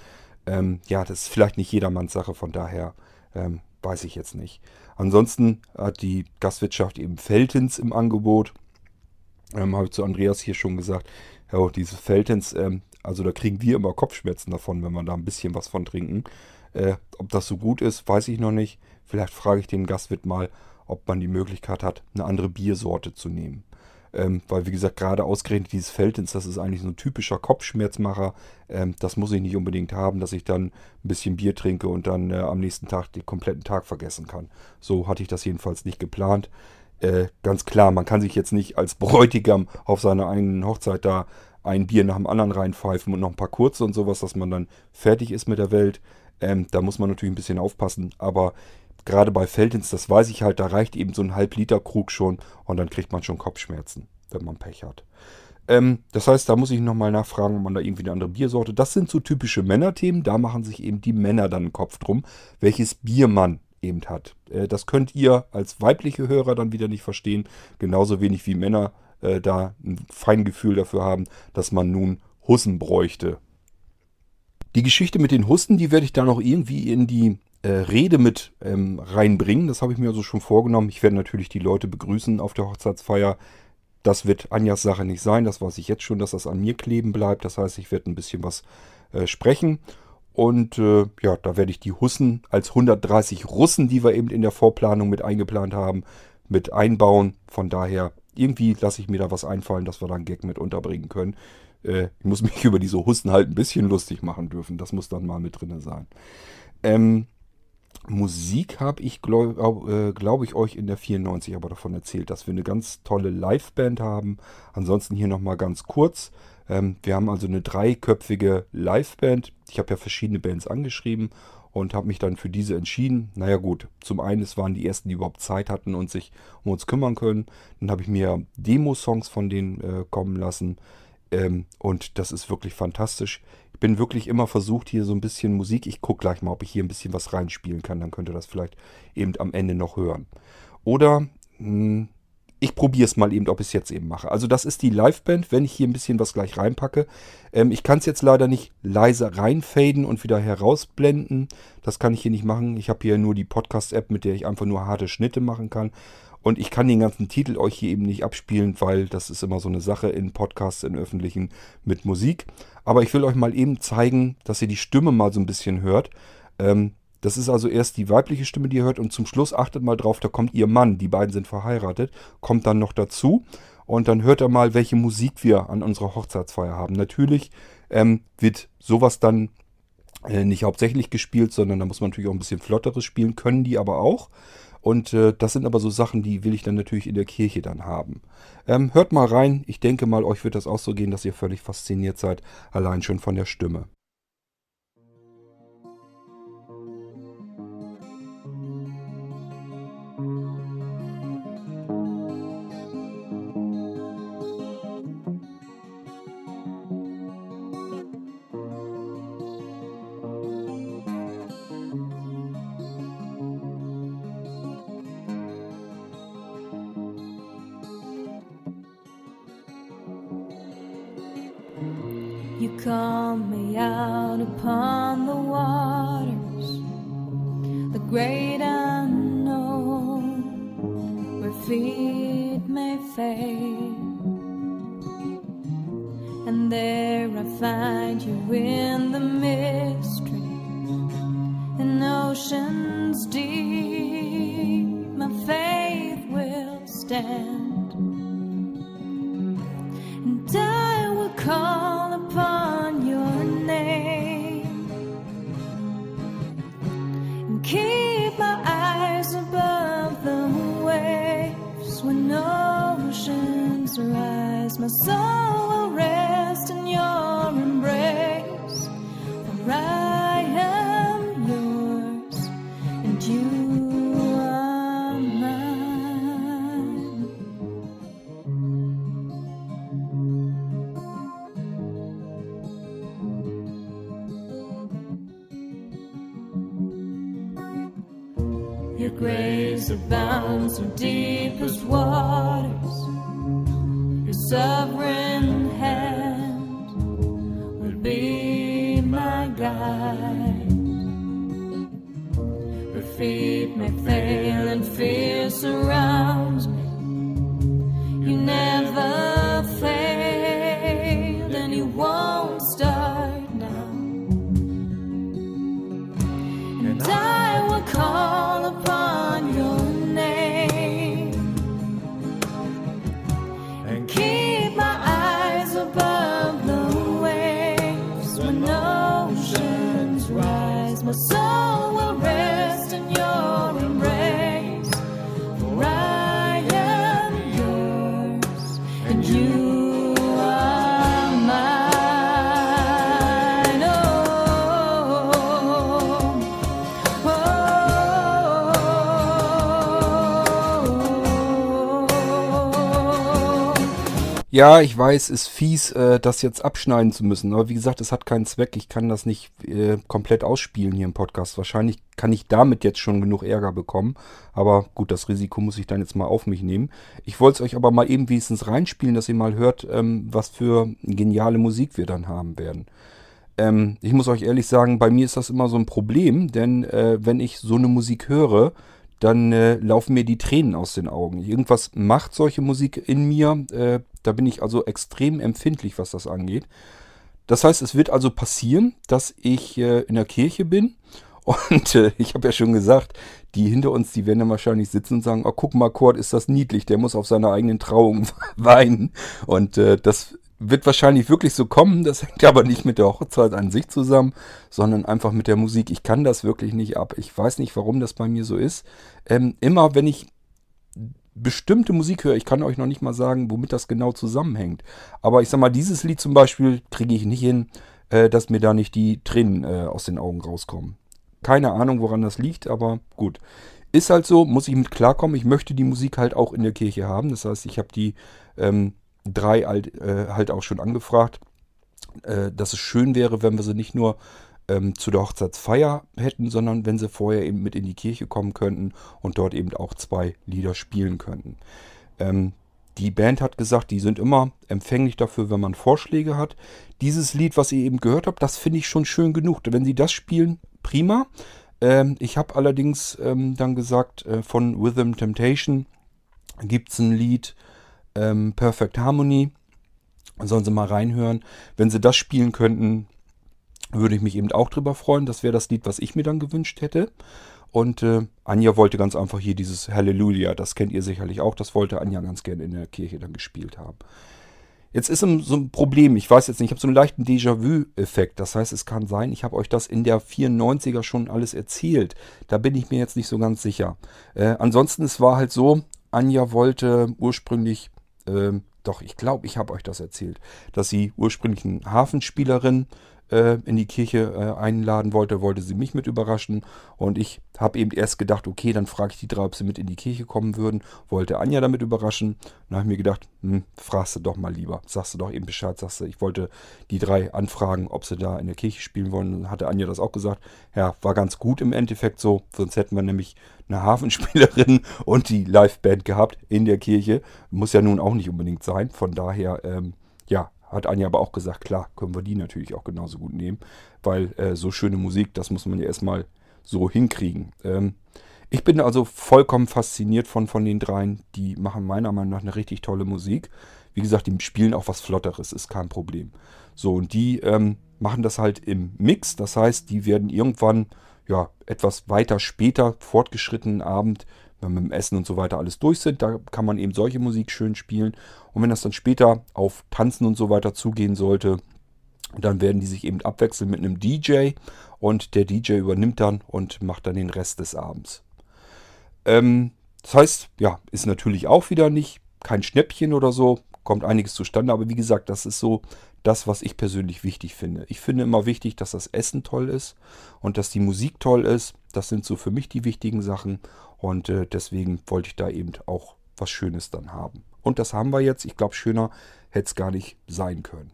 ähm, ja, das ist vielleicht nicht jedermanns Sache, von daher ähm, weiß ich jetzt nicht. Ansonsten hat die Gastwirtschaft eben Feltens im Angebot. Ähm, Habe ich zu Andreas hier schon gesagt. Ja, diese Feltens, ähm, also da kriegen wir immer Kopfschmerzen davon, wenn wir da ein bisschen was von trinken. Äh, ob das so gut ist, weiß ich noch nicht. Vielleicht frage ich den Gastwirt mal, ob man die Möglichkeit hat, eine andere Biersorte zu nehmen. Ähm, weil, wie gesagt, gerade ausgerechnet dieses Feldins, das ist eigentlich so ein typischer Kopfschmerzmacher. Ähm, das muss ich nicht unbedingt haben, dass ich dann ein bisschen Bier trinke und dann äh, am nächsten Tag den kompletten Tag vergessen kann. So hatte ich das jedenfalls nicht geplant. Äh, ganz klar, man kann sich jetzt nicht als Bräutigam auf seiner eigenen Hochzeit da ein Bier nach dem anderen reinpfeifen und noch ein paar kurze und sowas, dass man dann fertig ist mit der Welt. Ähm, da muss man natürlich ein bisschen aufpassen. Aber gerade bei Feldins, das weiß ich halt, da reicht eben so ein halb Liter Krug schon und dann kriegt man schon Kopfschmerzen, wenn man Pech hat. Ähm, das heißt, da muss ich nochmal nachfragen, ob man da irgendwie eine andere Biersorte. Das sind so typische Männerthemen, da machen sich eben die Männer dann einen Kopf drum, welches Bier man eben hat. Äh, das könnt ihr als weibliche Hörer dann wieder nicht verstehen, genauso wenig wie Männer äh, da ein Feingefühl dafür haben, dass man nun Hussen bräuchte. Die Geschichte mit den Hussen, die werde ich da noch irgendwie in die äh, Rede mit ähm, reinbringen. Das habe ich mir also schon vorgenommen. Ich werde natürlich die Leute begrüßen auf der Hochzeitsfeier. Das wird Anjas Sache nicht sein. Das weiß ich jetzt schon, dass das an mir kleben bleibt. Das heißt, ich werde ein bisschen was äh, sprechen. Und äh, ja, da werde ich die Hussen als 130 Russen, die wir eben in der Vorplanung mit eingeplant haben, mit einbauen. Von daher, irgendwie lasse ich mir da was einfallen, dass wir da einen Gag mit unterbringen können. Äh, ich muss mich über diese Hussen halt ein bisschen lustig machen dürfen. Das muss dann mal mit drin sein. Ähm, Musik habe ich, glaube äh, glaub ich, euch in der 94 aber davon erzählt, dass wir eine ganz tolle Liveband haben. Ansonsten hier nochmal ganz kurz. Ähm, wir haben also eine dreiköpfige Liveband. Ich habe ja verschiedene Bands angeschrieben und habe mich dann für diese entschieden. Naja gut, zum einen, es waren die ersten, die überhaupt Zeit hatten und sich um uns kümmern können. Dann habe ich mir Demo-Songs von denen äh, kommen lassen. Ähm, und das ist wirklich fantastisch. Bin wirklich immer versucht, hier so ein bisschen Musik. Ich gucke gleich mal, ob ich hier ein bisschen was reinspielen kann. Dann könnt ihr das vielleicht eben am Ende noch hören. Oder mh, hm, ich probiere es mal eben, ob ich es jetzt eben mache. Also das ist die Liveband, wenn ich hier ein bisschen was gleich reinpacke. Ähm, ich kann es jetzt leider nicht leise reinfaden und wieder herausblenden. Das kann ich hier nicht machen. Ich habe hier nur die Podcast-App, mit der ich einfach nur harte Schnitte machen kann. Und ich kann den ganzen Titel euch hier eben nicht abspielen, weil das ist immer so eine Sache in Podcasts, in öffentlichen mit Musik. Aber ich will euch mal eben zeigen, dass ihr die Stimme mal so ein bisschen hört. Ähm, das ist also erst die weibliche Stimme, die ihr hört. Und zum Schluss achtet mal drauf, da kommt ihr Mann. Die beiden sind verheiratet. Kommt dann noch dazu. Und dann hört ihr mal, welche Musik wir an unserer Hochzeitsfeier haben. Natürlich ähm, wird sowas dann äh, nicht hauptsächlich gespielt, sondern da muss man natürlich auch ein bisschen flotteres spielen. Können die aber auch. Und äh, das sind aber so Sachen, die will ich dann natürlich in der Kirche dann haben. Ähm, hört mal rein. Ich denke mal, euch wird das auch so gehen, dass ihr völlig fasziniert seid, allein schon von der Stimme. the. Ja, ich weiß, ist fies, äh, das jetzt abschneiden zu müssen. Aber wie gesagt, es hat keinen Zweck. Ich kann das nicht äh, komplett ausspielen hier im Podcast. Wahrscheinlich kann ich damit jetzt schon genug Ärger bekommen. Aber gut, das Risiko muss ich dann jetzt mal auf mich nehmen. Ich wollte es euch aber mal eben wenigstens reinspielen, dass ihr mal hört, ähm, was für geniale Musik wir dann haben werden. Ähm, ich muss euch ehrlich sagen, bei mir ist das immer so ein Problem, denn äh, wenn ich so eine Musik höre, dann äh, laufen mir die Tränen aus den Augen. Irgendwas macht solche Musik in mir. Äh, da bin ich also extrem empfindlich, was das angeht. Das heißt, es wird also passieren, dass ich äh, in der Kirche bin und äh, ich habe ja schon gesagt, die hinter uns, die werden dann wahrscheinlich sitzen und sagen, oh, guck mal, Kurt, ist das niedlich, der muss auf seiner eigenen Trauung weinen. Und äh, das wird wahrscheinlich wirklich so kommen. Das hängt aber nicht mit der Hochzeit an sich zusammen, sondern einfach mit der Musik. Ich kann das wirklich nicht ab. Ich weiß nicht, warum das bei mir so ist. Ähm, immer wenn ich bestimmte Musik höre, ich kann euch noch nicht mal sagen, womit das genau zusammenhängt. Aber ich sag mal, dieses Lied zum Beispiel kriege ich nicht hin, äh, dass mir da nicht die Tränen äh, aus den Augen rauskommen. Keine Ahnung, woran das liegt, aber gut. Ist halt so, muss ich mit klarkommen. Ich möchte die Musik halt auch in der Kirche haben. Das heißt, ich habe die ähm, drei halt, äh, halt auch schon angefragt, äh, dass es schön wäre, wenn wir sie nicht nur ähm, zu der Hochzeitsfeier hätten, sondern wenn sie vorher eben mit in die Kirche kommen könnten und dort eben auch zwei Lieder spielen könnten. Ähm, die Band hat gesagt, die sind immer empfänglich dafür, wenn man Vorschläge hat. Dieses Lied, was ihr eben gehört habt, das finde ich schon schön genug. Wenn sie das spielen, prima. Ähm, ich habe allerdings ähm, dann gesagt, äh, von Rhythm Temptation gibt es ein Lied, ähm, Perfect Harmony. Sollen sie mal reinhören. Wenn sie das spielen könnten, würde ich mich eben auch drüber freuen. Das wäre das Lied, was ich mir dann gewünscht hätte. Und äh, Anja wollte ganz einfach hier dieses Halleluja, das kennt ihr sicherlich auch, das wollte Anja ganz gerne in der Kirche dann gespielt haben. Jetzt ist so ein Problem, ich weiß jetzt nicht, ich habe so einen leichten Déjà-vu-Effekt. Das heißt, es kann sein, ich habe euch das in der 94er schon alles erzählt. Da bin ich mir jetzt nicht so ganz sicher. Äh, ansonsten, es war halt so, Anja wollte ursprünglich, äh, doch, ich glaube, ich habe euch das erzählt, dass sie ursprünglich eine Hafenspielerin äh, in die Kirche äh, einladen wollte, wollte sie mich mit überraschen. Und ich habe eben erst gedacht, okay, dann frage ich die drei, ob sie mit in die Kirche kommen würden. Wollte Anja damit überraschen. Dann habe ich mir gedacht, hm, fragst du doch mal lieber. Sagst du doch eben Bescheid, sagst du, ich wollte die drei anfragen, ob sie da in der Kirche spielen wollen. Dann hatte Anja das auch gesagt. Ja, war ganz gut im Endeffekt so. Sonst hätten wir nämlich eine Hafenspielerin und die Liveband gehabt in der Kirche. Muss ja nun auch nicht unbedingt sein. Von daher, ähm, ja, hat Anja aber auch gesagt, klar, können wir die natürlich auch genauso gut nehmen, weil äh, so schöne Musik, das muss man ja erstmal so hinkriegen. Ähm, ich bin also vollkommen fasziniert von, von den dreien. Die machen meiner Meinung nach eine richtig tolle Musik. wie gesagt, die spielen auch was Flotteres, ist kein Problem. So, und die ähm, machen das halt im Mix. Das heißt, die werden irgendwann ja etwas weiter später, fortgeschrittenen Abend, wenn wir mit dem Essen und so weiter alles durch sind, da kann man eben solche Musik schön spielen. Und wenn das dann später auf Tanzen und so weiter zugehen sollte, dann werden die sich eben abwechseln mit einem DJ und der DJ übernimmt dann und macht dann den Rest des Abends. Ähm, das heißt, ja, ist natürlich auch wieder nicht kein Schnäppchen oder so, kommt einiges zustande, aber wie gesagt, das ist so das, was ich persönlich wichtig finde. Ich finde immer wichtig, dass das Essen toll ist und dass die Musik toll ist. Das sind so für mich die wichtigen Sachen und äh, deswegen wollte ich da eben auch was Schönes dann haben. Und das haben wir jetzt. Ich glaube, schöner hätte es gar nicht sein können.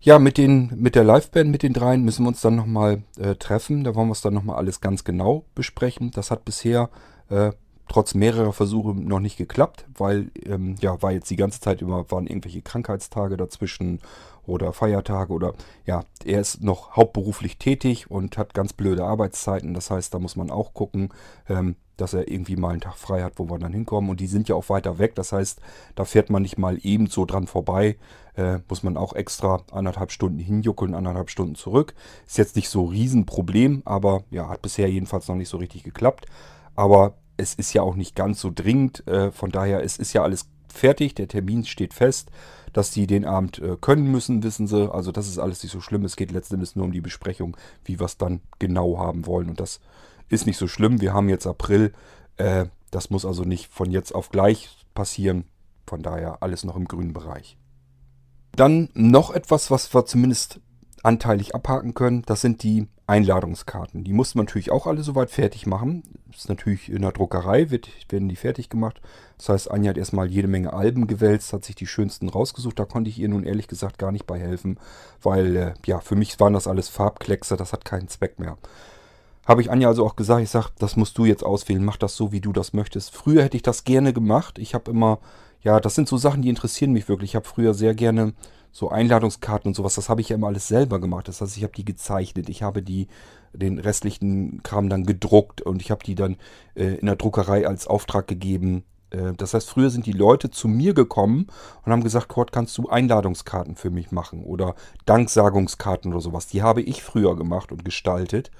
Ja, mit, den, mit der Liveband, mit den dreien, müssen wir uns dann nochmal äh, treffen. Da wollen wir es dann nochmal alles ganz genau besprechen. Das hat bisher äh, trotz mehrerer Versuche noch nicht geklappt, weil ähm, ja, war jetzt die ganze Zeit immer, waren irgendwelche Krankheitstage dazwischen oder Feiertage oder ja, er ist noch hauptberuflich tätig und hat ganz blöde Arbeitszeiten. Das heißt, da muss man auch gucken, ähm, dass er irgendwie mal einen Tag frei hat, wo wir dann hinkommen. Und die sind ja auch weiter weg. Das heißt, da fährt man nicht mal eben so dran vorbei. Äh, muss man auch extra anderthalb Stunden hinjuckeln, anderthalb Stunden zurück. Ist jetzt nicht so ein Riesenproblem, aber ja, hat bisher jedenfalls noch nicht so richtig geklappt. Aber es ist ja auch nicht ganz so dringend. Äh, von daher, es ist ja alles fertig. Der Termin steht fest. Dass die den Abend äh, können müssen, wissen sie. Also das ist alles nicht so schlimm. Es geht letztendlich nur um die Besprechung, wie wir es dann genau haben wollen. Und das ist nicht so schlimm. Wir haben jetzt April. Äh, das muss also nicht von jetzt auf gleich passieren. Von daher alles noch im grünen Bereich. Dann noch etwas, was wir zumindest anteilig abhaken können. Das sind die Einladungskarten. Die mussten wir natürlich auch alle soweit fertig machen. Das ist natürlich in der Druckerei, wird, werden die fertig gemacht. Das heißt, Anja hat erstmal jede Menge Alben gewälzt, hat sich die schönsten rausgesucht. Da konnte ich ihr nun ehrlich gesagt gar nicht bei helfen, weil äh, ja, für mich waren das alles Farbkleckse, das hat keinen Zweck mehr. Habe ich Anja also auch gesagt, ich sage, das musst du jetzt auswählen, mach das so, wie du das möchtest. Früher hätte ich das gerne gemacht. Ich habe immer, ja, das sind so Sachen, die interessieren mich wirklich. Ich habe früher sehr gerne so Einladungskarten und sowas, das habe ich ja immer alles selber gemacht. Das heißt, ich habe die gezeichnet, ich habe die den restlichen Kram dann gedruckt und ich habe die dann äh, in der Druckerei als Auftrag gegeben. Äh, das heißt, früher sind die Leute zu mir gekommen und haben gesagt, Kurt, kannst du Einladungskarten für mich machen oder Danksagungskarten oder sowas. Die habe ich früher gemacht und gestaltet.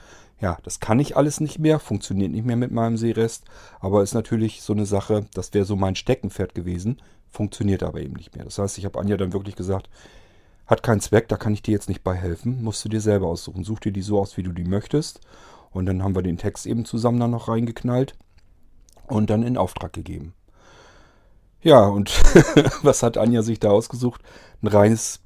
Ja, das kann ich alles nicht mehr, funktioniert nicht mehr mit meinem Seerest, aber ist natürlich so eine Sache, das wäre so mein Steckenpferd gewesen, funktioniert aber eben nicht mehr. Das heißt, ich habe Anja dann wirklich gesagt, hat keinen Zweck, da kann ich dir jetzt nicht bei helfen, musst du dir selber aussuchen. Such dir die so aus, wie du die möchtest. Und dann haben wir den Text eben zusammen dann noch reingeknallt und dann in Auftrag gegeben. Ja, und was hat Anja sich da ausgesucht? Ein reines,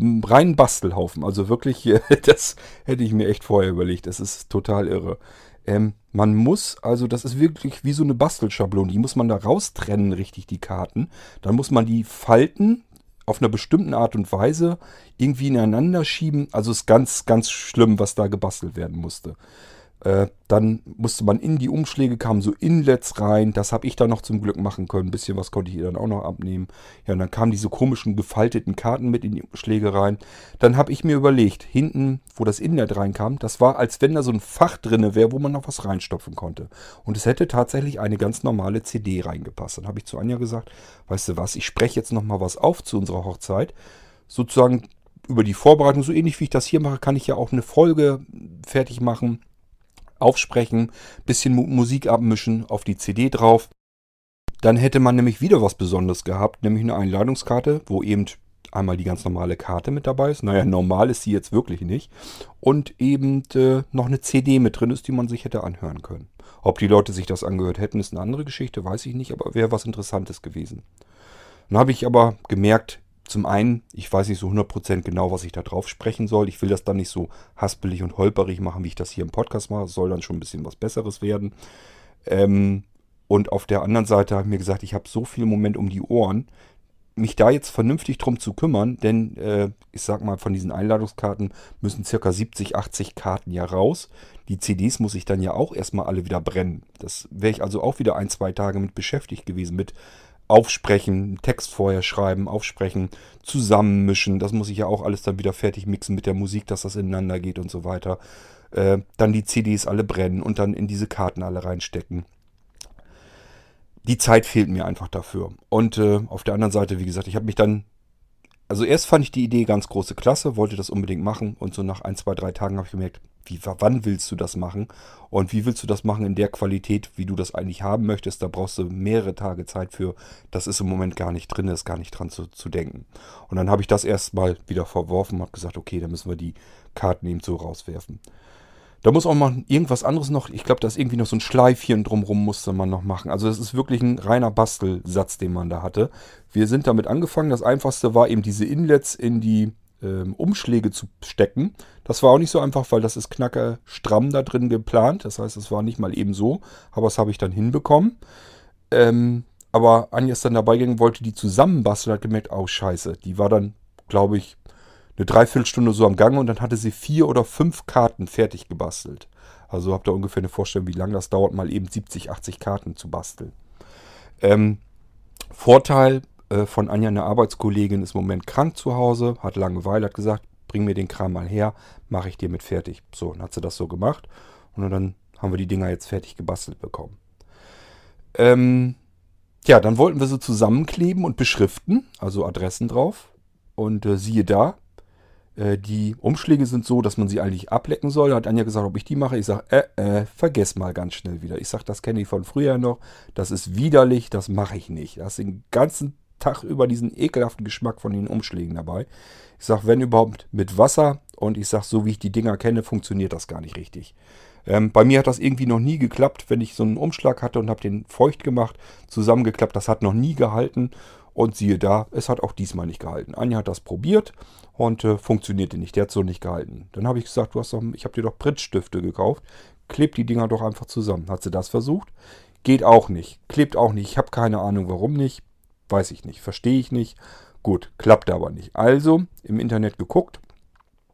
einen reinen Bastelhaufen. Also wirklich, das hätte ich mir echt vorher überlegt. Das ist total irre. Ähm, man muss, also das ist wirklich wie so eine Bastelschablone. Die muss man da raustrennen, richtig, die Karten. Dann muss man die falten auf einer bestimmten Art und Weise irgendwie ineinander schieben. Also ist ganz, ganz schlimm, was da gebastelt werden musste. Äh, dann musste man in die Umschläge, kamen so Inlets rein. Das habe ich dann noch zum Glück machen können. Ein bisschen was konnte ich ihr dann auch noch abnehmen. Ja, und dann kamen diese komischen gefalteten Karten mit in die Umschläge rein. Dann habe ich mir überlegt, hinten, wo das Inlet reinkam, das war, als wenn da so ein Fach drinne wäre, wo man noch was reinstopfen konnte. Und es hätte tatsächlich eine ganz normale CD reingepasst. Dann habe ich zu Anja gesagt, weißt du was, ich spreche jetzt noch mal was auf zu unserer Hochzeit. Sozusagen über die Vorbereitung, so ähnlich wie ich das hier mache, kann ich ja auch eine Folge fertig machen aufsprechen, bisschen Musik abmischen, auf die CD drauf. Dann hätte man nämlich wieder was Besonderes gehabt, nämlich eine Einladungskarte, wo eben einmal die ganz normale Karte mit dabei ist. Naja, normal ist sie jetzt wirklich nicht. Und eben äh, noch eine CD mit drin ist, die man sich hätte anhören können. Ob die Leute sich das angehört hätten, ist eine andere Geschichte, weiß ich nicht, aber wäre was Interessantes gewesen. Dann habe ich aber gemerkt, zum einen, ich weiß nicht so 100% genau, was ich da drauf sprechen soll. Ich will das dann nicht so haspelig und holperig machen, wie ich das hier im Podcast mache. Es soll dann schon ein bisschen was Besseres werden. Ähm, und auf der anderen Seite habe ich mir gesagt, ich habe so viel Moment um die Ohren, mich da jetzt vernünftig drum zu kümmern, denn äh, ich sag mal, von diesen Einladungskarten müssen circa 70, 80 Karten ja raus. Die CDs muss ich dann ja auch erstmal alle wieder brennen. Das wäre ich also auch wieder ein, zwei Tage mit beschäftigt gewesen, mit aufsprechen, Text vorher schreiben, aufsprechen, zusammenmischen. Das muss ich ja auch alles dann wieder fertig mixen mit der Musik, dass das ineinander geht und so weiter. Äh, dann die CDs alle brennen und dann in diese Karten alle reinstecken. die Zeit fehlt mir einfach dafür. Und äh, auf der anderen Seite, wie gesagt, ich habe mich dann also erst fand ich die Idee ganz große Klasse, wollte das unbedingt machen und so nach ein, zwei, drei Tagen habe ich gemerkt, wie, wann willst du das machen und wie willst du das machen in der Qualität, wie du das eigentlich haben möchtest. Da brauchst du mehrere Tage Zeit für. Das ist im Moment gar nicht drin, ist gar nicht dran zu, zu denken. Und dann habe ich das erstmal wieder verworfen, habe gesagt, okay, dann müssen wir die Karten eben so rauswerfen. Da muss auch mal irgendwas anderes noch, ich glaube, da ist irgendwie noch so ein Schleifchen drumrum musste man noch machen. Also das ist wirklich ein reiner Bastelsatz, den man da hatte. Wir sind damit angefangen. Das einfachste war eben diese Inlets in die ähm, Umschläge zu stecken. Das war auch nicht so einfach, weil das ist knacker stramm da drin geplant. Das heißt, es war nicht mal eben so, aber das habe ich dann hinbekommen. Ähm, aber Anja ist dann dabei gegangen, wollte die zusammenbasteln, hat gemerkt, oh scheiße, die war dann, glaube ich, eine Dreiviertelstunde so am Gang und dann hatte sie vier oder fünf Karten fertig gebastelt. Also habt ihr ungefähr eine Vorstellung, wie lange das dauert, mal eben 70, 80 Karten zu basteln. Ähm, Vorteil von Anja, eine Arbeitskollegin, ist im Moment krank zu Hause, hat Langeweile, hat gesagt, bring mir den Kram mal her, mache ich dir mit fertig. So, dann hat sie das so gemacht und dann haben wir die Dinger jetzt fertig gebastelt bekommen. Ähm, ja, dann wollten wir sie zusammenkleben und beschriften, also Adressen drauf. Und äh, siehe da, äh, die Umschläge sind so, dass man sie eigentlich ablecken soll. Da hat Anja gesagt, ob ich die mache. Ich sage, äh, äh, vergess mal ganz schnell wieder. Ich sage, das kenne ich von früher noch. Das ist widerlich, das mache ich nicht. Da hast den ganzen Tag über diesen ekelhaften Geschmack von den Umschlägen dabei. Ich sage, wenn überhaupt mit Wasser. Und ich sage, so wie ich die Dinger kenne, funktioniert das gar nicht richtig. Ähm, bei mir hat das irgendwie noch nie geklappt, wenn ich so einen Umschlag hatte und habe den feucht gemacht, zusammengeklappt. Das hat noch nie gehalten. Und siehe da, es hat auch diesmal nicht gehalten. Anja hat das probiert und äh, funktionierte nicht. Der hat so nicht gehalten. Dann habe ich gesagt, du hast doch, ich habe dir doch Pritzstifte gekauft. Klebt die Dinger doch einfach zusammen. Hat sie das versucht? Geht auch nicht. Klebt auch nicht. Ich habe keine Ahnung, warum nicht. Weiß ich nicht. Verstehe ich nicht. Gut, klappt aber nicht. Also im Internet geguckt.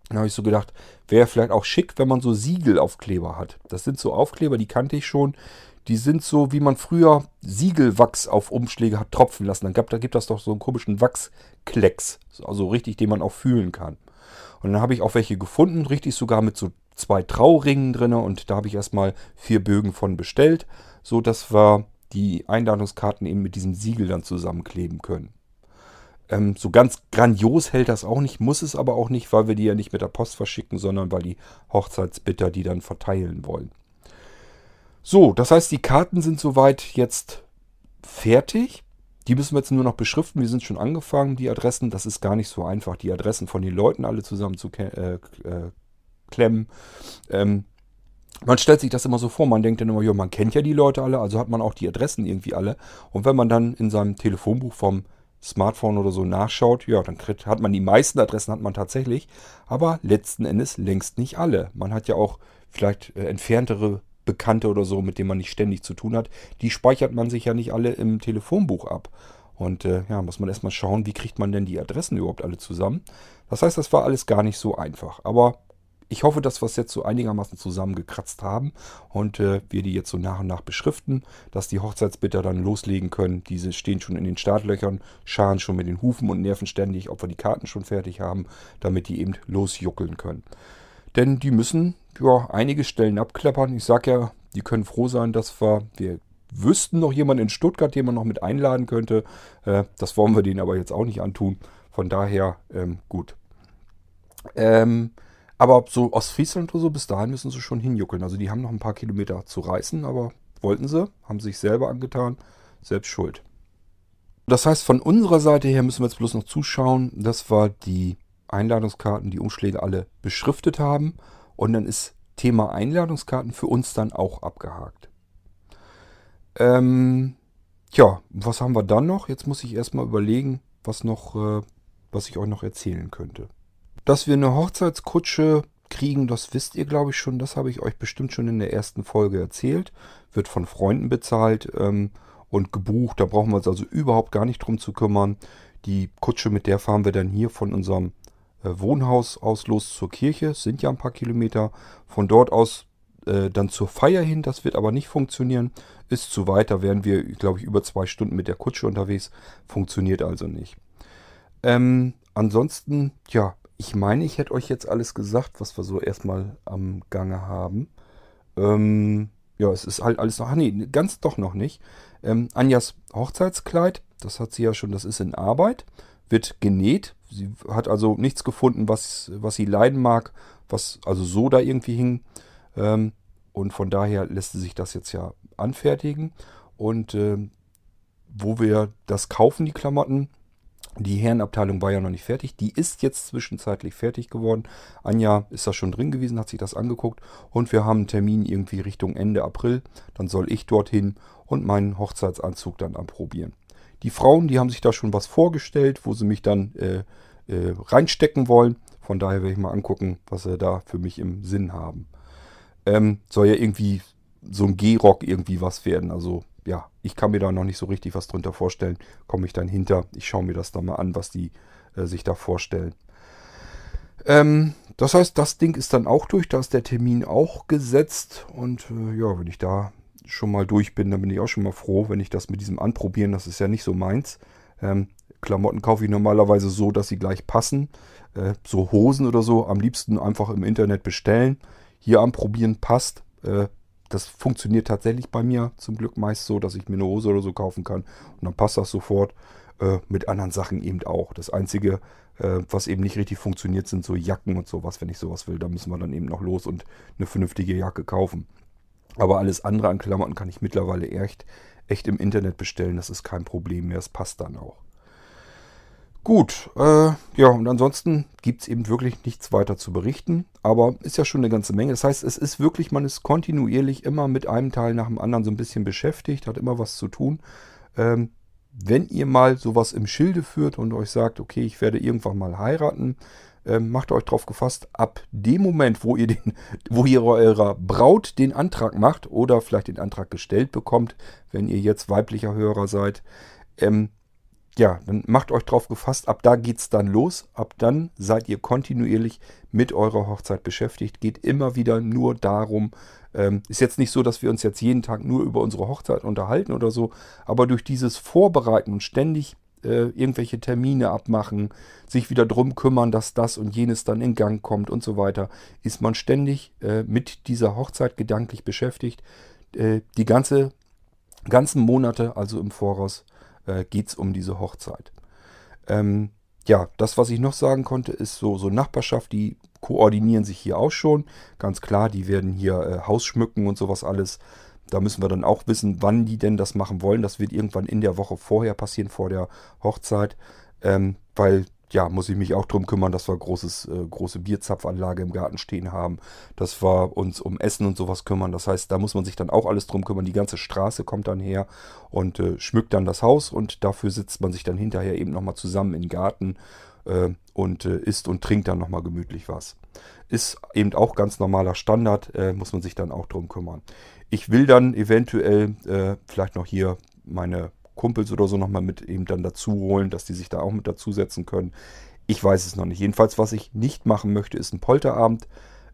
Dann habe ich so gedacht, wäre vielleicht auch schick, wenn man so Siegelaufkleber hat. Das sind so Aufkleber, die kannte ich schon. Die sind so, wie man früher Siegelwachs auf Umschläge hat tropfen lassen. Dann gab, da gibt das doch so einen komischen Wachsklecks. Also richtig, den man auch fühlen kann. Und dann habe ich auch welche gefunden, richtig sogar mit so zwei Trauringen drin. Und da habe ich erstmal vier Bögen von bestellt, so dass wir die Einladungskarten eben mit diesem Siegel dann zusammenkleben können. Ähm, so ganz grandios hält das auch nicht, muss es aber auch nicht, weil wir die ja nicht mit der Post verschicken, sondern weil die Hochzeitsbitter die dann verteilen wollen. So, das heißt, die Karten sind soweit jetzt fertig. Die müssen wir jetzt nur noch beschriften. Wir sind schon angefangen, die Adressen. Das ist gar nicht so einfach, die Adressen von den Leuten alle zusammen zu äh, äh, klemmen. Ähm, man stellt sich das immer so vor, man denkt dann immer, ja, man kennt ja die Leute alle, also hat man auch die Adressen irgendwie alle. Und wenn man dann in seinem Telefonbuch vom Smartphone oder so nachschaut, ja, dann kriegt, hat man die meisten Adressen hat man tatsächlich, aber letzten Endes längst nicht alle. Man hat ja auch vielleicht äh, entferntere Bekannte oder so, mit denen man nicht ständig zu tun hat, die speichert man sich ja nicht alle im Telefonbuch ab. Und äh, ja, muss man erstmal schauen, wie kriegt man denn die Adressen überhaupt alle zusammen. Das heißt, das war alles gar nicht so einfach. Aber ich hoffe, dass wir es jetzt so einigermaßen zusammengekratzt haben und äh, wir die jetzt so nach und nach beschriften, dass die Hochzeitsbitter dann loslegen können. Diese stehen schon in den Startlöchern, scharen schon mit den Hufen und nerven ständig, ob wir die Karten schon fertig haben, damit die eben losjuckeln können. Denn die müssen ja, einige Stellen abklappern. Ich sage ja, die können froh sein, dass wir, wir wüssten noch jemanden in Stuttgart, den man noch mit einladen könnte. Äh, das wollen wir denen aber jetzt auch nicht antun. Von daher, ähm, gut. Ähm, aber so Ostfriesland oder so, bis dahin müssen sie schon hinjuckeln. Also die haben noch ein paar Kilometer zu reißen, aber wollten sie, haben sich selber angetan, selbst schuld. Das heißt, von unserer Seite her müssen wir jetzt bloß noch zuschauen, dass wir die Einladungskarten, die Umschläge alle beschriftet haben und dann ist Thema Einladungskarten für uns dann auch abgehakt. Ähm, ja, was haben wir dann noch? Jetzt muss ich erstmal überlegen, was noch, äh, was ich euch noch erzählen könnte. Dass wir eine Hochzeitskutsche kriegen, das wisst ihr, glaube ich, schon. Das habe ich euch bestimmt schon in der ersten Folge erzählt. Wird von Freunden bezahlt ähm, und gebucht. Da brauchen wir uns also überhaupt gar nicht drum zu kümmern. Die Kutsche, mit der fahren wir dann hier von unserem äh, Wohnhaus aus los zur Kirche, sind ja ein paar Kilometer. Von dort aus äh, dann zur Feier hin, das wird aber nicht funktionieren. Ist zu weit, da wären wir, glaube ich, über zwei Stunden mit der Kutsche unterwegs. Funktioniert also nicht. Ähm, ansonsten, ja, ich meine, ich hätte euch jetzt alles gesagt, was wir so erstmal am Gange haben. Ähm, ja, es ist halt alles noch. Ach nee, ganz doch noch nicht. Ähm, Anjas Hochzeitskleid, das hat sie ja schon, das ist in Arbeit, wird genäht. Sie hat also nichts gefunden, was, was sie leiden mag, was also so da irgendwie hing. Ähm, und von daher lässt sie sich das jetzt ja anfertigen. Und ähm, wo wir das kaufen, die Klamotten, die Herrenabteilung war ja noch nicht fertig. Die ist jetzt zwischenzeitlich fertig geworden. Anja ist da schon drin gewesen, hat sich das angeguckt. Und wir haben einen Termin irgendwie Richtung Ende April. Dann soll ich dorthin und meinen Hochzeitsanzug dann anprobieren. Die Frauen, die haben sich da schon was vorgestellt, wo sie mich dann äh, äh, reinstecken wollen. Von daher werde ich mal angucken, was sie da für mich im Sinn haben. Ähm, soll ja irgendwie so ein G-Rock irgendwie was werden. Also ja, ich kann mir da noch nicht so richtig was drunter vorstellen. Komme ich dann hinter. Ich schaue mir das da mal an, was die äh, sich da vorstellen. Ähm, das heißt, das Ding ist dann auch durch. Da ist der Termin auch gesetzt. Und äh, ja, wenn ich da schon mal durch bin, dann bin ich auch schon mal froh, wenn ich das mit diesem Anprobieren, das ist ja nicht so meins. Ähm, Klamotten kaufe ich normalerweise so, dass sie gleich passen. Äh, so Hosen oder so, am liebsten einfach im Internet bestellen. Hier anprobieren passt. Äh, das funktioniert tatsächlich bei mir zum Glück meist so, dass ich mir eine Hose oder so kaufen kann und dann passt das sofort. Äh, mit anderen Sachen eben auch. Das Einzige, äh, was eben nicht richtig funktioniert, sind so Jacken und sowas. Wenn ich sowas will, da müssen wir dann eben noch los und eine vernünftige Jacke kaufen. Aber alles andere an Klamotten kann ich mittlerweile echt, echt im Internet bestellen. Das ist kein Problem mehr. Es passt dann auch. Gut, äh, ja, und ansonsten gibt es eben wirklich nichts weiter zu berichten. Aber ist ja schon eine ganze Menge. Das heißt, es ist wirklich, man ist kontinuierlich immer mit einem Teil nach dem anderen so ein bisschen beschäftigt, hat immer was zu tun. Ähm, wenn ihr mal sowas im Schilde führt und euch sagt, okay, ich werde irgendwann mal heiraten, ähm, macht euch darauf gefasst, ab dem Moment, wo ihr, den, wo ihr eurer Braut den Antrag macht oder vielleicht den Antrag gestellt bekommt, wenn ihr jetzt weiblicher Hörer seid, ähm, ja, dann macht euch drauf gefasst, ab da geht's dann los. Ab dann seid ihr kontinuierlich mit eurer Hochzeit beschäftigt. Geht immer wieder nur darum. Ähm, ist jetzt nicht so, dass wir uns jetzt jeden Tag nur über unsere Hochzeit unterhalten oder so, aber durch dieses Vorbereiten und ständig äh, irgendwelche Termine abmachen, sich wieder drum kümmern, dass das und jenes dann in Gang kommt und so weiter, ist man ständig äh, mit dieser Hochzeit gedanklich beschäftigt. Äh, die ganze, ganzen Monate, also im Voraus, äh, geht es um diese Hochzeit. Ähm, ja, das, was ich noch sagen konnte, ist so, so Nachbarschaft, die koordinieren sich hier auch schon. Ganz klar, die werden hier äh, Haus schmücken und sowas alles. Da müssen wir dann auch wissen, wann die denn das machen wollen. Das wird irgendwann in der Woche vorher passieren, vor der Hochzeit. Ähm, weil ja, muss ich mich auch drum kümmern, dass wir großes, äh, große Bierzapfanlage im Garten stehen haben, dass wir uns um Essen und sowas kümmern. Das heißt, da muss man sich dann auch alles drum kümmern. Die ganze Straße kommt dann her und äh, schmückt dann das Haus und dafür sitzt man sich dann hinterher eben nochmal zusammen im Garten äh, und äh, isst und trinkt dann nochmal gemütlich was. Ist eben auch ganz normaler Standard, äh, muss man sich dann auch drum kümmern. Ich will dann eventuell äh, vielleicht noch hier meine Kumpels oder so nochmal mit eben dann dazu holen, dass die sich da auch mit dazusetzen können. Ich weiß es noch nicht. Jedenfalls, was ich nicht machen möchte, ist ein Polterabend.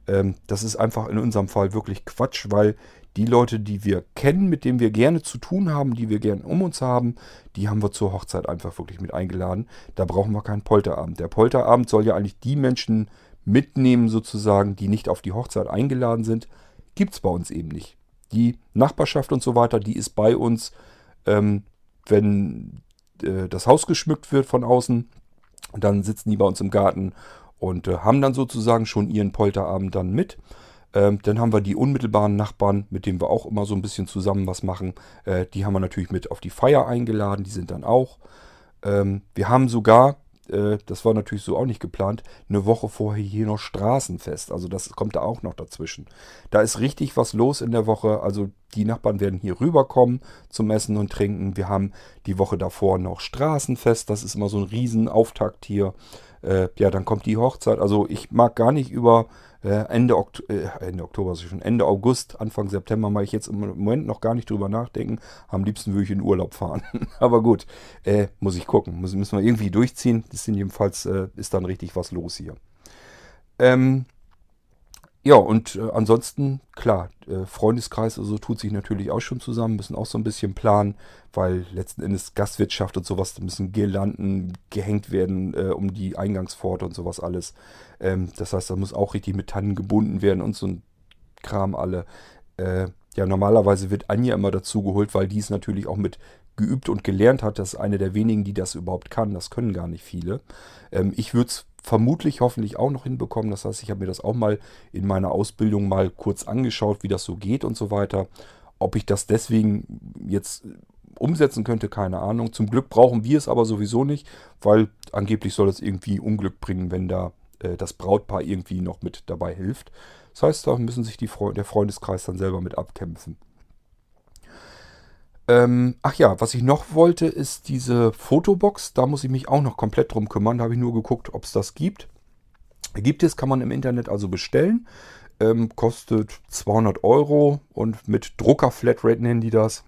Ähm, das ist einfach in unserem Fall wirklich Quatsch, weil die Leute, die wir kennen, mit denen wir gerne zu tun haben, die wir gerne um uns haben, die haben wir zur Hochzeit einfach wirklich mit eingeladen. Da brauchen wir keinen Polterabend. Der Polterabend soll ja eigentlich die Menschen mitnehmen, sozusagen, die nicht auf die Hochzeit eingeladen sind. Gibt es bei uns eben nicht. Die Nachbarschaft und so weiter, die ist bei uns. Ähm, wenn äh, das Haus geschmückt wird von außen, dann sitzen die bei uns im Garten und äh, haben dann sozusagen schon ihren Polterabend dann mit. Ähm, dann haben wir die unmittelbaren Nachbarn, mit denen wir auch immer so ein bisschen zusammen was machen. Äh, die haben wir natürlich mit auf die Feier eingeladen, die sind dann auch. Ähm, wir haben sogar äh, das war natürlich so auch nicht geplant, eine Woche vorher hier noch Straßenfest. Also das kommt da auch noch dazwischen. Da ist richtig was los in der Woche. Also die Nachbarn werden hier rüberkommen zum Essen und Trinken. Wir haben die Woche davor noch Straßenfest. Das ist immer so ein Riesenauftakt hier. Äh, ja, dann kommt die Hochzeit. Also ich mag gar nicht über Ende, Okt äh, Ende Oktober, also schon Ende August, Anfang September mache ich jetzt im Moment noch gar nicht drüber nachdenken. Am liebsten würde ich in Urlaub fahren. Aber gut, äh, muss ich gucken. Muss, müssen wir irgendwie durchziehen. Das sind jedenfalls, äh, ist dann richtig was los hier. Ähm, ja, und äh, ansonsten, klar, äh, Freundeskreis also tut sich natürlich auch schon zusammen, müssen auch so ein bisschen planen, weil letzten Endes Gastwirtschaft und sowas, da müssen Girlanden gehängt werden äh, um die Eingangspforte und sowas alles. Ähm, das heißt, da muss auch richtig mit Tannen gebunden werden und so ein Kram alle. Äh, ja, normalerweise wird Anja immer dazu geholt, weil die es natürlich auch mit geübt und gelernt hat. Das ist eine der wenigen, die das überhaupt kann. Das können gar nicht viele. Ähm, ich würde es vermutlich hoffentlich auch noch hinbekommen. Das heißt, ich habe mir das auch mal in meiner Ausbildung mal kurz angeschaut, wie das so geht und so weiter. Ob ich das deswegen jetzt umsetzen könnte, keine Ahnung. Zum Glück brauchen wir es aber sowieso nicht, weil angeblich soll es irgendwie Unglück bringen, wenn da äh, das Brautpaar irgendwie noch mit dabei hilft. Das heißt, da müssen sich die Fre der Freundeskreis dann selber mit abkämpfen. Ähm, ach ja, was ich noch wollte, ist diese Fotobox. Da muss ich mich auch noch komplett drum kümmern. Da habe ich nur geguckt, ob es das gibt. Gibt es, kann man im Internet also bestellen. Ähm, kostet 200 Euro und mit Drucker Flatrate nennen die das.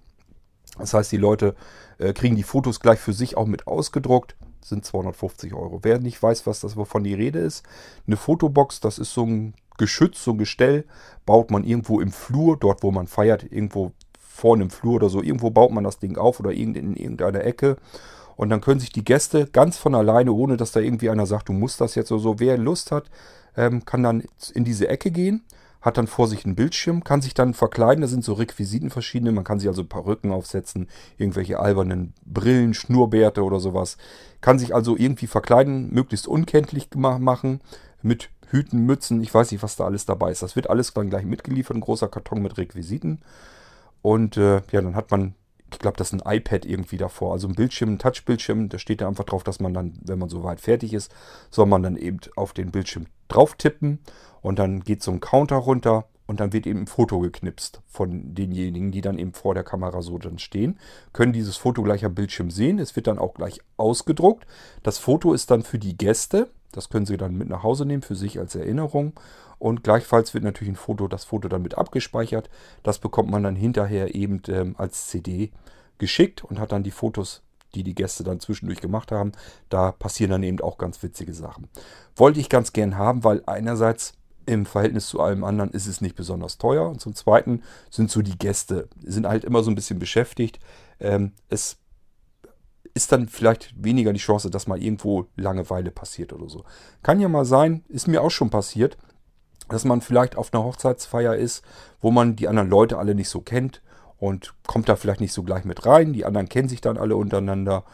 Das heißt, die Leute äh, kriegen die Fotos gleich für sich auch mit ausgedruckt. Sind 250 Euro. Wer nicht weiß, was das wovon die Rede ist, eine Fotobox, das ist so ein Geschütz, so ein Gestell, baut man irgendwo im Flur, dort wo man feiert, irgendwo vorne im Flur oder so. Irgendwo baut man das Ding auf oder in irgendeiner Ecke. Und dann können sich die Gäste ganz von alleine, ohne dass da irgendwie einer sagt, du musst das jetzt oder so, wer Lust hat, ähm, kann dann in diese Ecke gehen, hat dann vor sich einen Bildschirm, kann sich dann verkleiden. Da sind so Requisiten verschiedene. Man kann sich also Perücken aufsetzen, irgendwelche albernen Brillen, Schnurrbärte oder sowas. Kann sich also irgendwie verkleiden, möglichst unkenntlich machen, mit Hüten, Mützen, ich weiß nicht, was da alles dabei ist. Das wird alles dann gleich mitgeliefert, ein großer Karton mit Requisiten. Und äh, ja, dann hat man, ich glaube, das ist ein iPad irgendwie davor. Also ein Bildschirm, ein Touchbildschirm. Da steht da einfach drauf, dass man dann, wenn man soweit fertig ist, soll man dann eben auf den Bildschirm drauf tippen. Und dann geht so ein Counter runter und dann wird eben ein Foto geknipst von denjenigen, die dann eben vor der Kamera so dann stehen. Können dieses Foto gleich am Bildschirm sehen. Es wird dann auch gleich ausgedruckt. Das Foto ist dann für die Gäste. Das können sie dann mit nach Hause nehmen, für sich als Erinnerung. Und gleichfalls wird natürlich ein Foto, das Foto dann mit abgespeichert. Das bekommt man dann hinterher eben ähm, als CD geschickt und hat dann die Fotos, die die Gäste dann zwischendurch gemacht haben. Da passieren dann eben auch ganz witzige Sachen. Wollte ich ganz gern haben, weil einerseits im Verhältnis zu allem anderen ist es nicht besonders teuer. Und zum Zweiten sind so die Gäste, sind halt immer so ein bisschen beschäftigt. Ähm, es ist dann vielleicht weniger die Chance, dass mal irgendwo Langeweile passiert oder so. Kann ja mal sein, ist mir auch schon passiert dass man vielleicht auf einer Hochzeitsfeier ist, wo man die anderen Leute alle nicht so kennt und kommt da vielleicht nicht so gleich mit rein. Die anderen kennen sich dann alle untereinander.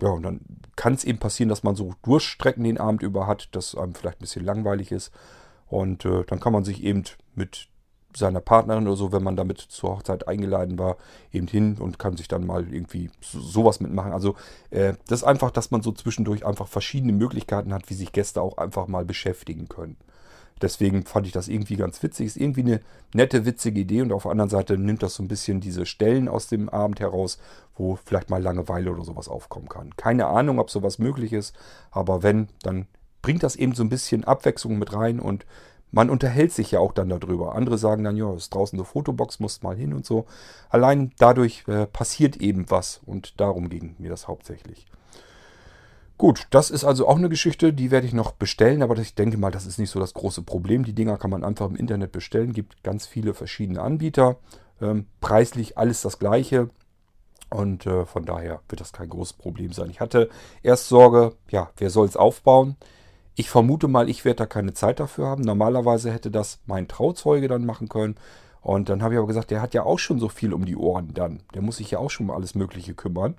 Ja, und dann kann es eben passieren, dass man so Durchstrecken den Abend über hat, dass einem vielleicht ein bisschen langweilig ist. Und äh, dann kann man sich eben mit seiner Partnerin oder so, wenn man damit zur Hochzeit eingeladen war, eben hin und kann sich dann mal irgendwie sowas mitmachen. Also äh, das ist einfach, dass man so zwischendurch einfach verschiedene Möglichkeiten hat, wie sich Gäste auch einfach mal beschäftigen können. Deswegen fand ich das irgendwie ganz witzig. Ist irgendwie eine nette, witzige Idee und auf der anderen Seite nimmt das so ein bisschen diese Stellen aus dem Abend heraus, wo vielleicht mal Langeweile oder sowas aufkommen kann. Keine Ahnung, ob sowas möglich ist, aber wenn, dann bringt das eben so ein bisschen Abwechslung mit rein und man unterhält sich ja auch dann darüber. Andere sagen dann, ja, ist draußen eine Fotobox, muss mal hin und so. Allein dadurch äh, passiert eben was und darum ging mir das hauptsächlich. Gut, das ist also auch eine Geschichte, die werde ich noch bestellen, aber ich denke mal, das ist nicht so das große Problem. Die Dinger kann man einfach im Internet bestellen, gibt ganz viele verschiedene Anbieter. Ähm, preislich alles das gleiche und äh, von daher wird das kein großes Problem sein. Ich hatte erst Sorge, ja, wer soll es aufbauen? Ich vermute mal, ich werde da keine Zeit dafür haben. Normalerweise hätte das mein Trauzeuge dann machen können. Und dann habe ich aber gesagt, der hat ja auch schon so viel um die Ohren dann. Der muss sich ja auch schon um alles Mögliche kümmern.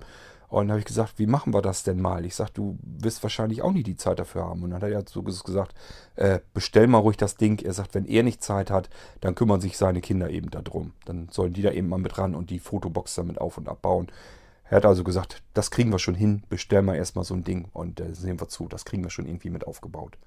Und dann habe ich gesagt, wie machen wir das denn mal? Ich sage, du wirst wahrscheinlich auch nicht die Zeit dafür haben. Und dann hat er so gesagt, äh, bestell mal ruhig das Ding. Er sagt, wenn er nicht Zeit hat, dann kümmern sich seine Kinder eben darum. Dann sollen die da eben mal mit ran und die Fotobox damit auf und abbauen. Er hat also gesagt, das kriegen wir schon hin, bestell mal erstmal so ein Ding und äh, sehen wir zu, das kriegen wir schon irgendwie mit aufgebaut.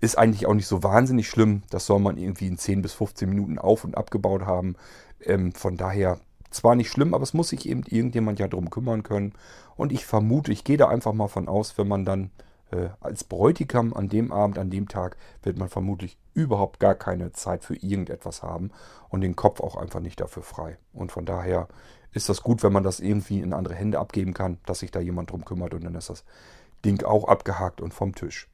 Ist eigentlich auch nicht so wahnsinnig schlimm, das soll man irgendwie in 10 bis 15 Minuten auf und abgebaut haben. Ähm, von daher zwar nicht schlimm, aber es muss sich eben irgendjemand ja drum kümmern können. Und ich vermute, ich gehe da einfach mal von aus, wenn man dann äh, als Bräutigam an dem Abend, an dem Tag, wird man vermutlich überhaupt gar keine Zeit für irgendetwas haben und den Kopf auch einfach nicht dafür frei. Und von daher ist das gut, wenn man das irgendwie in andere Hände abgeben kann, dass sich da jemand drum kümmert und dann ist das Ding auch abgehakt und vom Tisch.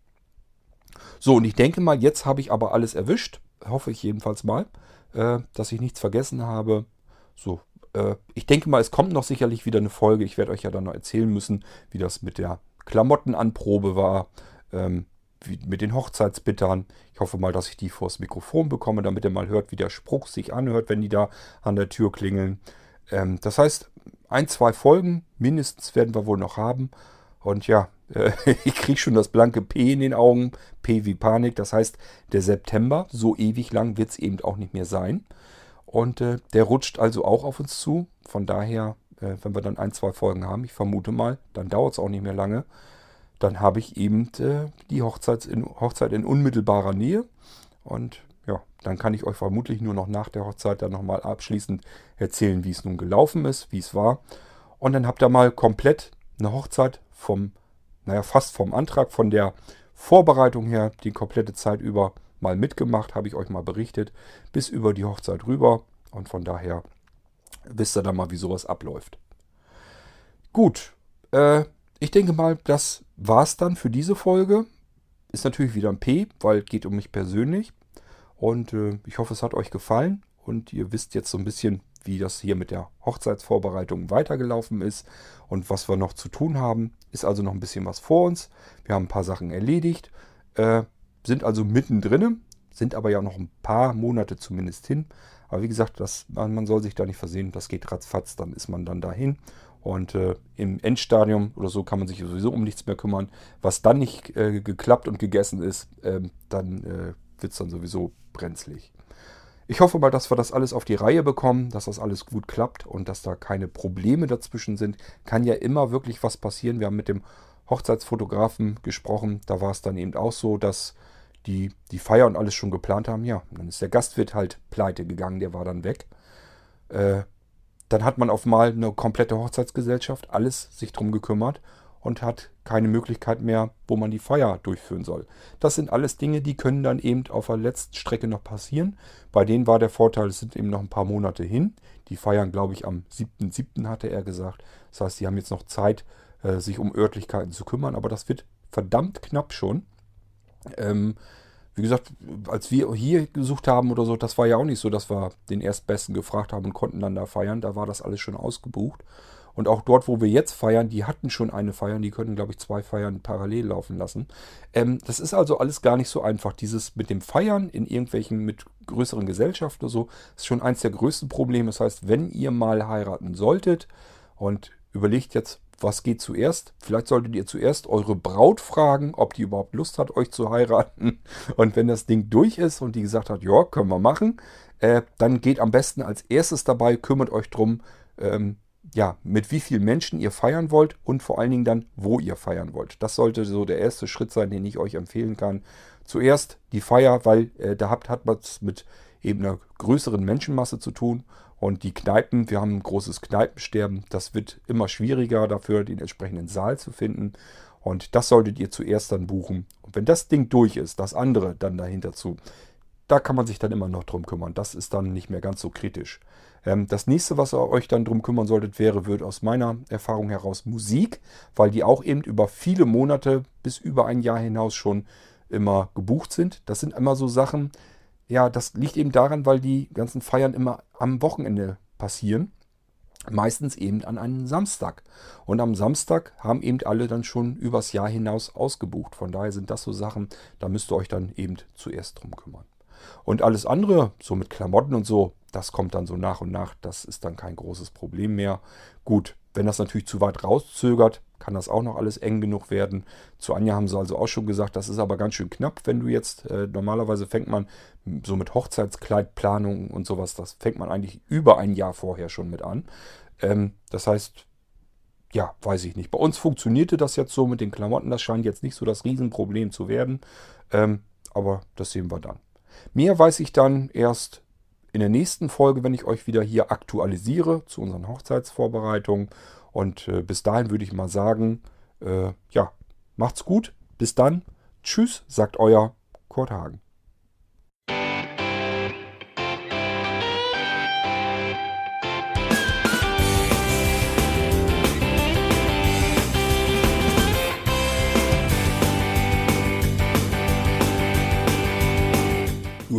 So, und ich denke mal, jetzt habe ich aber alles erwischt. Hoffe ich jedenfalls mal, äh, dass ich nichts vergessen habe. So, äh, ich denke mal, es kommt noch sicherlich wieder eine Folge. Ich werde euch ja dann noch erzählen müssen, wie das mit der Klamottenanprobe war. Ähm, wie, mit den Hochzeitsbittern. Ich hoffe mal, dass ich die vors Mikrofon bekomme, damit ihr mal hört, wie der Spruch sich anhört, wenn die da an der Tür klingeln. Ähm, das heißt, ein, zwei Folgen mindestens werden wir wohl noch haben. Und ja, äh, ich kriege schon das blanke P in den Augen. P wie Panik. Das heißt, der September, so ewig lang wird es eben auch nicht mehr sein. Und äh, der rutscht also auch auf uns zu. Von daher, äh, wenn wir dann ein, zwei Folgen haben, ich vermute mal, dann dauert es auch nicht mehr lange, dann habe ich eben äh, die in, Hochzeit in unmittelbarer Nähe. Und ja, dann kann ich euch vermutlich nur noch nach der Hochzeit dann nochmal abschließend erzählen, wie es nun gelaufen ist, wie es war. Und dann habt ihr mal komplett eine Hochzeit vom, naja, fast vom Antrag, von der Vorbereitung her, die komplette Zeit über mal mitgemacht, habe ich euch mal berichtet, bis über die Hochzeit rüber. Und von daher wisst ihr dann mal, wie sowas abläuft. Gut, äh, ich denke mal, das war es dann für diese Folge. Ist natürlich wieder ein P, weil es geht um mich persönlich. Und äh, ich hoffe, es hat euch gefallen. Und ihr wisst jetzt so ein bisschen, wie das hier mit der Hochzeitsvorbereitung weitergelaufen ist und was wir noch zu tun haben. Ist also noch ein bisschen was vor uns. Wir haben ein paar Sachen erledigt, äh, sind also mittendrin, sind aber ja noch ein paar Monate zumindest hin. Aber wie gesagt, das, man soll sich da nicht versehen, das geht ratzfatz, dann ist man dann dahin. Und äh, im Endstadium oder so kann man sich sowieso um nichts mehr kümmern. Was dann nicht äh, geklappt und gegessen ist, ähm, dann äh, wird es dann sowieso brenzlig. Ich hoffe mal, dass wir das alles auf die Reihe bekommen, dass das alles gut klappt und dass da keine Probleme dazwischen sind. Kann ja immer wirklich was passieren. Wir haben mit dem Hochzeitsfotografen gesprochen. Da war es dann eben auch so, dass die die Feier und alles schon geplant haben. Ja, dann ist der Gastwirt halt pleite gegangen, der war dann weg. Äh, dann hat man auf mal eine komplette Hochzeitsgesellschaft, alles sich drum gekümmert und hat keine Möglichkeit mehr, wo man die Feier durchführen soll. Das sind alles Dinge, die können dann eben auf der letzten Strecke noch passieren. Bei denen war der Vorteil, es sind eben noch ein paar Monate hin. Die feiern, glaube ich, am 7.7. hatte er gesagt. Das heißt, sie haben jetzt noch Zeit, äh, sich um Örtlichkeiten zu kümmern, aber das wird verdammt knapp schon. Ähm, wie gesagt, als wir hier gesucht haben oder so, das war ja auch nicht so, dass wir den Erstbesten gefragt haben und konnten dann da feiern. Da war das alles schon ausgebucht. Und auch dort, wo wir jetzt feiern, die hatten schon eine Feier, die können, glaube ich, zwei Feiern parallel laufen lassen. Ähm, das ist also alles gar nicht so einfach. Dieses mit dem Feiern in irgendwelchen, mit größeren Gesellschaften oder so, ist schon eins der größten Probleme. Das heißt, wenn ihr mal heiraten solltet und überlegt jetzt, was geht zuerst? Vielleicht solltet ihr zuerst eure Braut fragen, ob die überhaupt Lust hat, euch zu heiraten. Und wenn das Ding durch ist und die gesagt hat, ja, können wir machen, äh, dann geht am besten als erstes dabei, kümmert euch drum, ähm, ja, mit wie vielen Menschen ihr feiern wollt und vor allen Dingen dann, wo ihr feiern wollt. Das sollte so der erste Schritt sein, den ich euch empfehlen kann. Zuerst die Feier, weil äh, da habt, hat man es mit eben einer größeren Menschenmasse zu tun. Und die Kneipen, wir haben ein großes Kneipensterben. Das wird immer schwieriger dafür, den entsprechenden Saal zu finden. Und das solltet ihr zuerst dann buchen. Und wenn das Ding durch ist, das andere dann dahinter zu, da kann man sich dann immer noch drum kümmern. Das ist dann nicht mehr ganz so kritisch. Ähm, das nächste, was ihr euch dann drum kümmern solltet, wäre, wird aus meiner Erfahrung heraus Musik, weil die auch eben über viele Monate bis über ein Jahr hinaus schon immer gebucht sind. Das sind immer so Sachen, ja, das liegt eben daran, weil die ganzen Feiern immer am Wochenende passieren. Meistens eben an einem Samstag. Und am Samstag haben eben alle dann schon übers Jahr hinaus ausgebucht. Von daher sind das so Sachen, da müsst ihr euch dann eben zuerst drum kümmern. Und alles andere, so mit Klamotten und so, das kommt dann so nach und nach. Das ist dann kein großes Problem mehr. Gut, wenn das natürlich zu weit rauszögert, kann das auch noch alles eng genug werden. Zu Anja haben sie also auch schon gesagt, das ist aber ganz schön knapp, wenn du jetzt, äh, normalerweise fängt man so mit Hochzeitskleidplanung und sowas, das fängt man eigentlich über ein Jahr vorher schon mit an. Ähm, das heißt, ja, weiß ich nicht. Bei uns funktionierte das jetzt so mit den Klamotten, das scheint jetzt nicht so das Riesenproblem zu werden. Ähm, aber das sehen wir dann. Mehr weiß ich dann erst in der nächsten Folge, wenn ich euch wieder hier aktualisiere zu unseren Hochzeitsvorbereitungen. Und äh, bis dahin würde ich mal sagen, äh, ja, macht's gut. Bis dann. Tschüss, sagt euer Kurt Hagen.